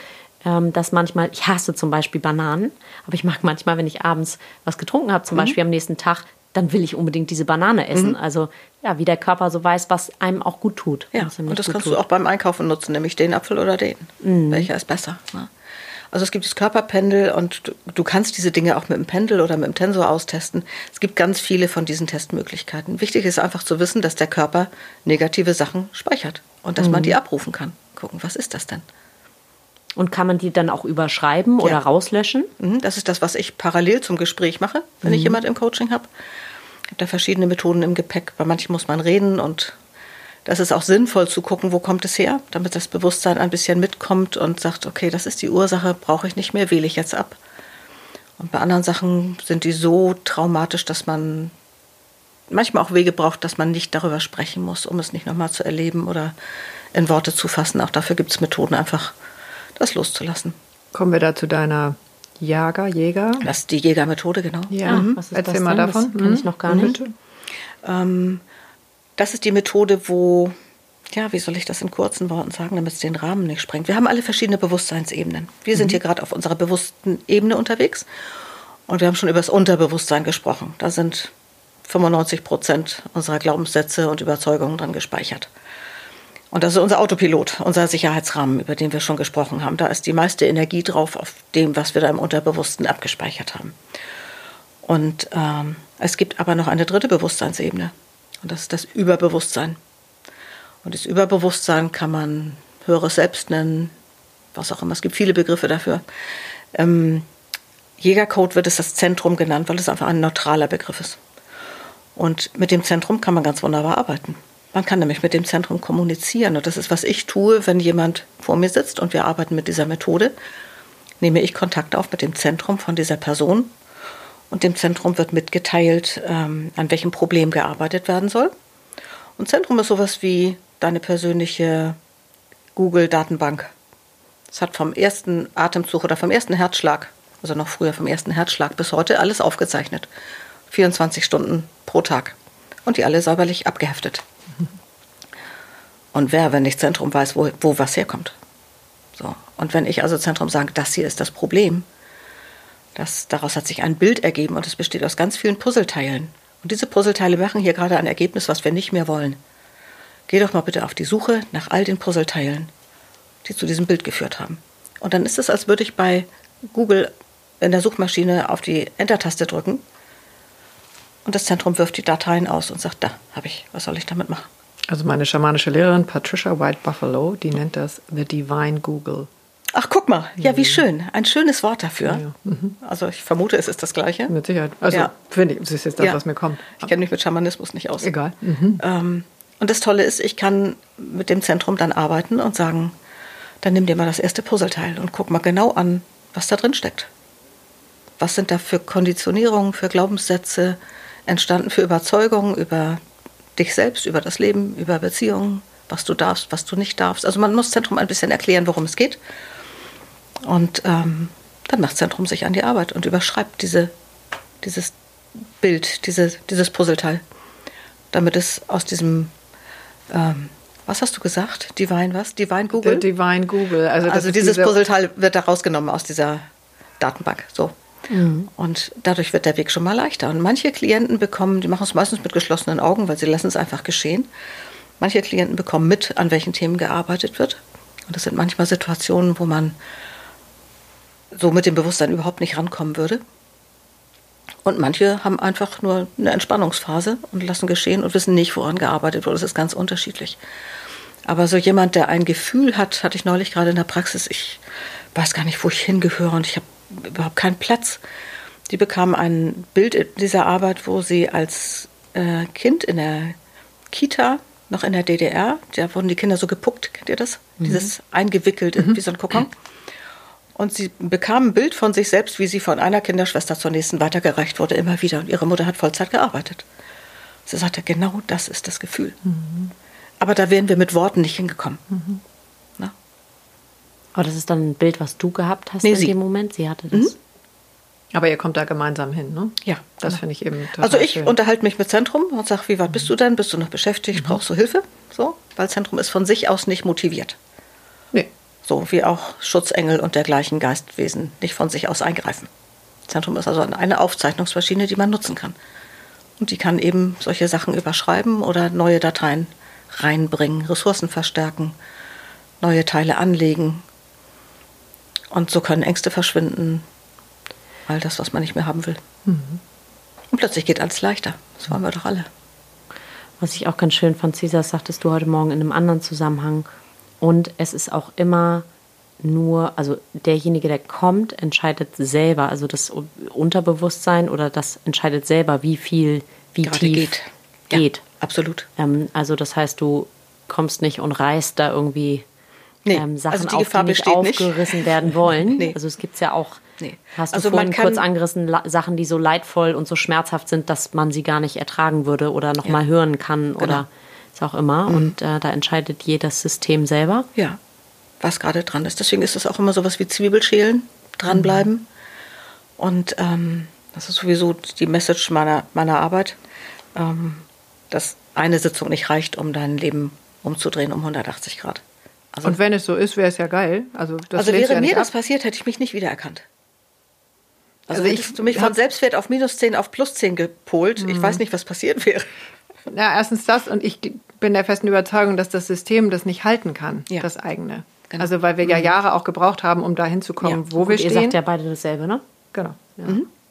ähm, dass manchmal, ich hasse zum Beispiel Bananen, aber ich mag manchmal, wenn ich abends was getrunken habe, zum Mhm. Beispiel am nächsten Tag, dann will ich unbedingt diese Banane essen. Also ja, wie der Körper so weiß, was einem auch gut tut. Ja, und das kannst tut. du auch beim Einkaufen nutzen, nämlich den Apfel oder den. Welcher ist besser? Ne? Also es gibt das Körperpendel und du, du kannst diese Dinge auch mit dem Pendel oder mit dem Tensor austesten. Es gibt ganz viele von diesen Testmöglichkeiten. Wichtig ist einfach zu wissen, dass der Körper negative Sachen speichert und dass man die abrufen kann. Gucken, was ist das denn? Und kann man die dann auch überschreiben oder Ja. rauslöschen? Mhm, Das ist das, was ich parallel zum Gespräch mache, wenn ich jemand im Coaching habe. Ich habe da verschiedene Methoden im Gepäck. Bei manchen muss man reden und das ist auch sinnvoll zu gucken, wo kommt es her, damit das Bewusstsein ein bisschen mitkommt und sagt, okay, das ist die Ursache, brauche ich nicht mehr, wähle ich jetzt ab. Und bei anderen Sachen sind die so traumatisch, dass man manchmal auch Wege braucht, dass man nicht darüber sprechen muss, um es nicht nochmal zu erleben oder in Worte zu fassen. Auch dafür gibt es Methoden, einfach das loszulassen. Kommen wir da zu deiner Jager, Jäger? Das ist die Jägermethode, genau. Ja, Ah, was ist erzähl das mal denn? davon. Das kenn ich noch gar nicht. Ähm, das ist die Methode, wo ja, wie soll ich das in kurzen Worten sagen, damit es den Rahmen nicht sprengt? Wir haben alle verschiedene Bewusstseinsebenen. Wir sind hier gerade auf unserer bewussten Ebene unterwegs und wir haben schon über das Unterbewusstsein gesprochen. Da sind 95 Prozent unserer Glaubenssätze und Überzeugungen dran gespeichert. Und das ist unser Autopilot, unser Sicherheitsrahmen, über den wir schon gesprochen haben. Da ist die meiste Energie drauf auf dem, was wir da im Unterbewussten abgespeichert haben. Und ähm, es gibt aber noch eine dritte Bewusstseinsebene. Und das ist das Überbewusstsein. Und das Überbewusstsein kann man höheres Selbst nennen, was auch immer. Es gibt viele Begriffe dafür. Ähm, Jägercode wird es das Zentrum genannt, weil es einfach ein neutraler Begriff ist. Und mit dem Zentrum kann man ganz wunderbar arbeiten. Man kann nämlich mit dem Zentrum kommunizieren. Und das ist, was ich tue, wenn jemand vor mir sitzt und wir arbeiten mit dieser Methode. Nehme ich Kontakt auf mit dem Zentrum von dieser Person. Und dem Zentrum wird mitgeteilt, ähm, an welchem Problem gearbeitet werden soll. Und Zentrum ist sowas wie deine persönliche Google-Datenbank. Es hat vom ersten Atemzug oder vom ersten Herzschlag, also noch früher vom ersten Herzschlag bis heute, alles aufgezeichnet. 24 Stunden pro Tag. Und die alle säuberlich abgeheftet. Und wer, wenn nicht Zentrum, weiß, wo, wo was herkommt. So. Und wenn ich also Zentrum sage, das hier ist das Problem, das, daraus hat sich ein Bild ergeben und es besteht aus ganz vielen Puzzleteilen. Und diese Puzzleteile machen hier gerade ein Ergebnis, was wir nicht mehr wollen. Geh doch mal bitte auf die Suche nach all den Puzzleteilen, die zu diesem Bild geführt haben. Und dann ist es, als würde ich bei Google in der Suchmaschine auf die Enter-Taste drücken und das Zentrum wirft die Dateien aus und sagt, da habe ich, was soll ich damit machen? Also meine schamanische Lehrerin Patricia White Buffalo, die nennt das The Divine Google. Ach, guck mal, ja, wie schön. Ein schönes Wort dafür. Ja, ja. Mhm. Also ich vermute, es ist das Gleiche. Mit Sicherheit. Also ja. finde ich, das ist jetzt das, was mir kommt. Ich kenne mich mit Schamanismus nicht aus. Egal. Mhm. Ähm, und das Tolle ist, ich kann mit dem Zentrum dann arbeiten und sagen, dann nimm dir mal das erste Puzzleteil und guck mal genau an, was da drin steckt. Was sind da für Konditionierungen, für Glaubenssätze entstanden, für Überzeugungen über dich selbst, über das Leben, über Beziehungen, was du darfst, was du nicht darfst. Also man muss Zentrum ein bisschen erklären, worum es geht. Und ähm, dann macht Zentrum sich an die Arbeit und überschreibt diese, dieses Bild, diese, dieses Puzzleteil, damit es aus diesem, ähm, was hast du gesagt? Divine was? Divine Google? Divine Google. Also, also dieses diese Puzzleteil wird da rausgenommen aus dieser Datenbank. So. Mhm. Und dadurch wird der Weg schon mal leichter. Und manche Klienten bekommen, die machen es meistens mit geschlossenen Augen, weil sie lassen es einfach geschehen. Manche Klienten bekommen mit, an welchen Themen gearbeitet wird. Und das sind manchmal Situationen, wo man so mit dem Bewusstsein überhaupt nicht rankommen würde. Und manche haben einfach nur eine Entspannungsphase und lassen geschehen und wissen nicht, woran gearbeitet wurde. Das ist ganz unterschiedlich. Aber so jemand, der ein Gefühl hat, hatte ich neulich gerade in der Praxis, ich weiß gar nicht, wo ich hingehöre und ich habe überhaupt keinen Platz. Die bekam ein Bild dieser Arbeit, wo sie als äh, Kind in der Kita, noch in der DDR, da wurden die Kinder so gepuckt, kennt ihr das? Mhm. Dieses eingewickelt mhm. wie so ein Kokon. Und sie bekam ein Bild von sich selbst, wie sie von einer Kinderschwester zur nächsten weitergereicht wurde, immer wieder. Und ihre Mutter hat Vollzeit gearbeitet. Sie sagte, genau das ist das Gefühl. Mhm. Aber da wären wir mit Worten nicht hingekommen. Mhm. Aber das ist dann ein Bild, was du gehabt hast nee, in sie. dem Moment? Sie hatte das. Mhm. Aber ihr kommt da gemeinsam hin, ne? Ja. Das genau. finde ich eben total Also ich schön. unterhalte mich mit Zentrum und sage, wie weit bist du denn? Bist du noch beschäftigt? Mhm. Brauchst du Hilfe? So, weil Zentrum ist von sich aus nicht motiviert. Nee. So wie auch Schutzengel und dergleichen Geistwesen nicht von sich aus eingreifen. Zentrum ist also eine Aufzeichnungsmaschine, die man nutzen kann. Und die kann eben solche Sachen überschreiben oder neue Dateien reinbringen, Ressourcen verstärken, neue Teile anlegen, und so können Ängste verschwinden, all das, was man nicht mehr haben will. Mhm. Und plötzlich geht alles leichter. Das wollen wir doch alle. Was ich auch ganz schön fand, Cesar, sagtest du heute Morgen in einem anderen Zusammenhang. Und es ist auch immer nur, also derjenige, der kommt, entscheidet selber, also das Unterbewusstsein oder das entscheidet selber, wie viel, wie Gerade tief geht. geht. Ja, absolut. Ähm, also das heißt, du kommst nicht und reißt da irgendwie nee, ähm, Sachen also die auf, Gefahr die nicht aufgerissen nicht. werden wollen. nee. Also es gibt ja auch, nee. hast du also vorhin kurz angerissen, Sachen, die so leidvoll und so schmerzhaft sind, dass man sie gar nicht ertragen würde oder noch ja. mal hören kann genau. oder ist auch immer. Mhm. Und äh, da entscheidet jedes System selber. Ja, was gerade dran ist. Deswegen ist es auch immer so was wie Zwiebelschälen, dranbleiben. Mhm. Und ähm, das ist sowieso die Message meiner, meiner Arbeit, ähm, dass eine Sitzung nicht reicht, um dein Leben umzudrehen um 180 Grad. Also, Und wenn es so ist, wäre es ja geil. Also, das also wäre ja mir das ab. passiert, hätte ich mich nicht wiedererkannt. Also, Also ich hättest du mich von Selbstwert auf minus 10 auf plus 10 gepolt. Ich weiß nicht, was passiert wäre. Ja, erstens das und ich bin der festen Überzeugung, dass das System das nicht halten kann, Ja. das eigene. Genau. Also weil wir ja Jahre auch gebraucht haben, um dahin zu kommen, Ja. wo wir Gut, ihr stehen. sagt ja beide dasselbe, ne? genau.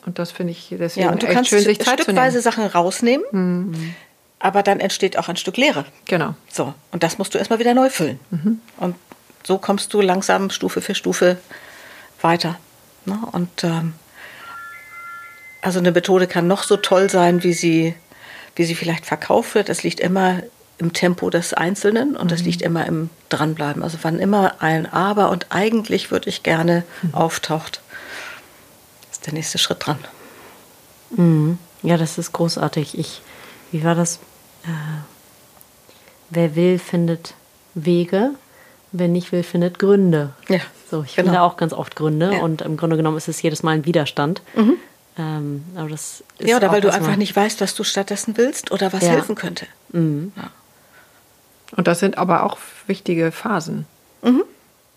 Und das finde ich deswegen Ja, und du echt kannst schön, sich Zeit zu stückweise nehmen. Sachen rausnehmen, aber dann entsteht auch ein Stück Leere. Genau. So, und das musst du erstmal wieder neu füllen. Und so kommst du langsam Stufe für Stufe weiter. Ne? Und ähm, also eine Methode kann noch so toll sein, wie sie, wie sie vielleicht verkauft wird. Es liegt immer im Tempo des Einzelnen und es liegt immer im Dranbleiben. Also wann immer ein Aber und eigentlich würde ich gerne auftaucht, ist der nächste Schritt dran. Mhm. Ja, das ist großartig. Ich, wie war das? Äh, wer will, findet Wege. Wer nicht will, findet Gründe. Ja, So, ich genau. finde auch ganz oft Gründe Ja. Mhm. und im Grunde genommen ist es jedes Mal ein Widerstand. Ähm, aber das ist Ja, oder weil du einfach nicht weißt, was du stattdessen willst oder was Ja. helfen könnte. Und das sind aber auch wichtige Phasen. Mhm.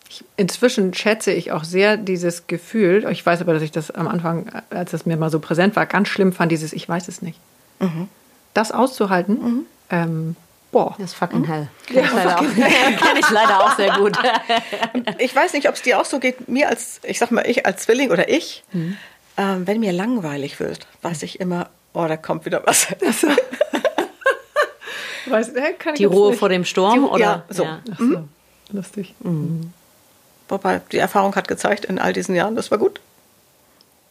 Ich, inzwischen schätze ich auch sehr dieses Gefühl, ich weiß aber, dass ich das am Anfang, als das mir mal so präsent war, ganz schlimm fand, dieses Ich weiß es nicht. Mhm. Das auszuhalten, ähm, boah. Das ist fucking hell. Kenn ich, leider auch, kenn ich leider auch sehr gut. Ich weiß nicht, ob es dir auch so geht. Mir als, ich sag mal, ich als Zwilling oder ich, Mhm. ähm, wenn mir langweilig wird, weiß ich immer, oh, da kommt wieder was. Weiß, ich Die Ruhe nicht. vor dem Sturm? Die- oder? ja, so. Ach so, lustig. Wobei die Erfahrung hat gezeigt in all diesen Jahren, das war gut.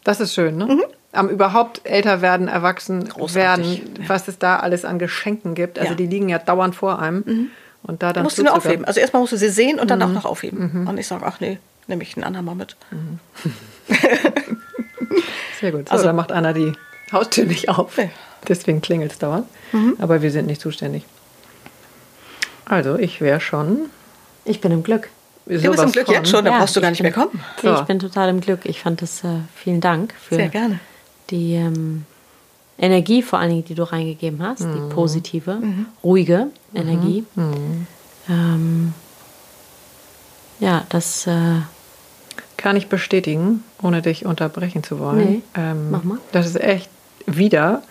Das ist schön, ne? Am überhaupt älter werden, erwachsen Großartig, werden, was es da alles an Geschenken gibt. Also Ja. die liegen ja dauernd vor einem. Und da Da dann musst du nur aufheben. Also erstmal musst du sie sehen und dann Mhm. auch noch aufheben. Und ich sage, ach nee, nehme ich einen anderen mal mit. Sehr gut. So, Also- da macht Anna die Haustür nicht auf. Nee. Deswegen klingelt es dauernd. Aber wir sind nicht zuständig. Also, ich wäre schon. Ich bin im Glück. Du bist im Glück von- jetzt schon, da Ja, brauchst du gar ich nicht bin- mehr kommen. So. Ich bin total im Glück. Ich fand das, äh, vielen Dank für Sehr gerne. Die ähm, Energie vor allen Dingen, die du reingegeben hast, Mhm. die positive, ruhige Energie. Ähm, ja, das äh, Kann ich bestätigen, ohne dich unterbrechen zu wollen. Nee, Ähm, mach mal. Das ist echt wieder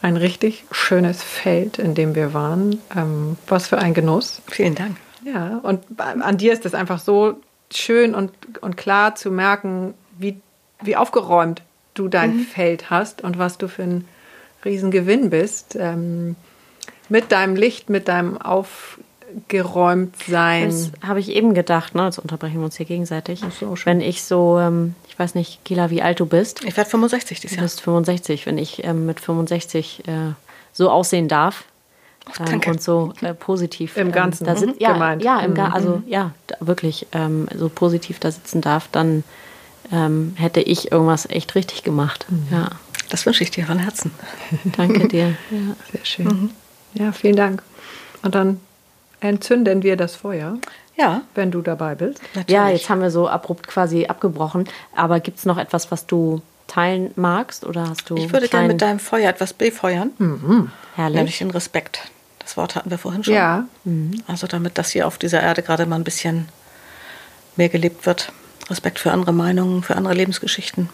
ein richtig schönes Feld, in dem wir waren. Ähm, was für ein Genuss. Vielen Dank. Ja, und an dir ist es einfach so schön und, und klar zu merken, wie, wie aufgeräumt du dein Feld hast und was du für ein Riesengewinn bist. Ähm, mit deinem Licht, mit deinem Aufgeräumtsein. Das habe ich eben gedacht, ne? Jetzt unterbrechen wir uns hier gegenseitig. so, schön. wenn ich so, ähm, ich weiß nicht, Gila, wie alt du bist. Ich werde 65 dieses Du Jahr. bist 65. Wenn ich ähm, mit 65 äh, so aussehen darf ähm, danke. und so äh, positiv Im ähm, Ganzen, da mhm, sit- ja, gemeint. Ja, im Ga also ja, da, wirklich ähm, so positiv da sitzen darf, dann ähm, hätte ich irgendwas echt richtig gemacht. Ja, Das wünsche ich dir von Herzen. danke dir. Ja. Sehr schön. Ja, vielen Dank. Und dann entzünden wir das Feuer, Ja, wenn du dabei bist. natürlich. ja, jetzt haben wir so abrupt quasi abgebrochen. Aber gibt es noch etwas, was du teilen magst oder hast du ich würde gerne mit deinem Feuer etwas befeuern, herrlich? nämlich den Respekt. Das Wort hatten wir vorhin schon. Ja, Also damit das hier auf dieser Erde gerade mal ein bisschen mehr gelebt wird. Respekt für andere Meinungen, für andere Lebensgeschichten.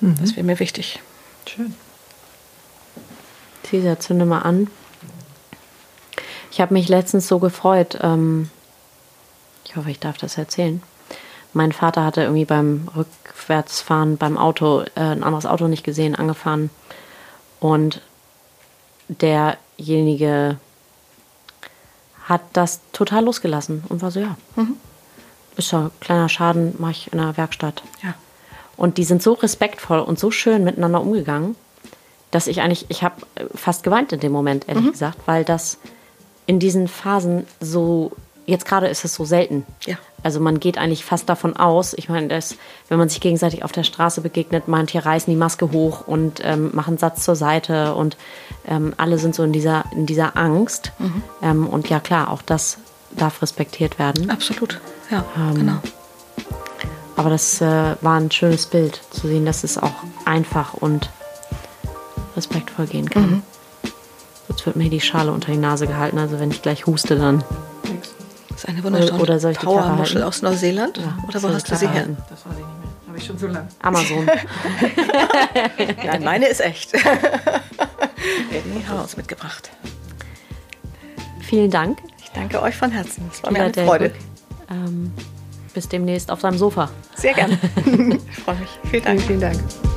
Das wäre mir wichtig. schön. Caesar, zünde mal an. Ich habe mich letztens so gefreut. Ähm, ich hoffe, ich darf das erzählen. Mein Vater hatte irgendwie beim Rückwärtsfahren beim Auto äh, ein anderes Auto nicht gesehen, angefahren. Und derjenige hat das total losgelassen und war so, ja, ist ja ein kleiner Schaden, mache ich in der Werkstatt. Ja. Und die sind so respektvoll und so schön miteinander umgegangen, dass ich eigentlich, ich habe fast geweint in dem Moment, ehrlich gesagt, weil das in diesen Phasen so, jetzt gerade ist es so selten. Ja. Also man geht eigentlich fast davon aus, ich meine, dass, wenn man sich gegenseitig auf der Straße begegnet, manche reißen die Maske hoch und ähm, machen einen Satz zur Seite und ähm, alle sind so in dieser, in dieser Angst. Ähm, und ja klar, auch das darf respektiert werden. Absolut. Ja, Ähm, genau. Aber das äh, war ein schönes Bild, zu sehen, dass es auch einfach und respektvoll gehen kann. Jetzt Jetzt wird mir die Schale unter die Nase gehalten, also wenn ich gleich huste, dann. Das ist eine wunderschöne Oder soll ich die Karre Powermuschel aus Neuseeland. Ja, Oder soll wo hast du sie her? Das weiß ich nicht mehr. Habe ich schon so lange. Amazon. Nein, meine ist echt. Edney Haus mitgebracht. Vielen Dank. Ich danke euch von Herzen. Es war mir eine Freude. Glück. Ähm, bis demnächst auf deinem Sofa. Sehr gerne. ich freue mich. Vielen Dank. Vielen, vielen Dank.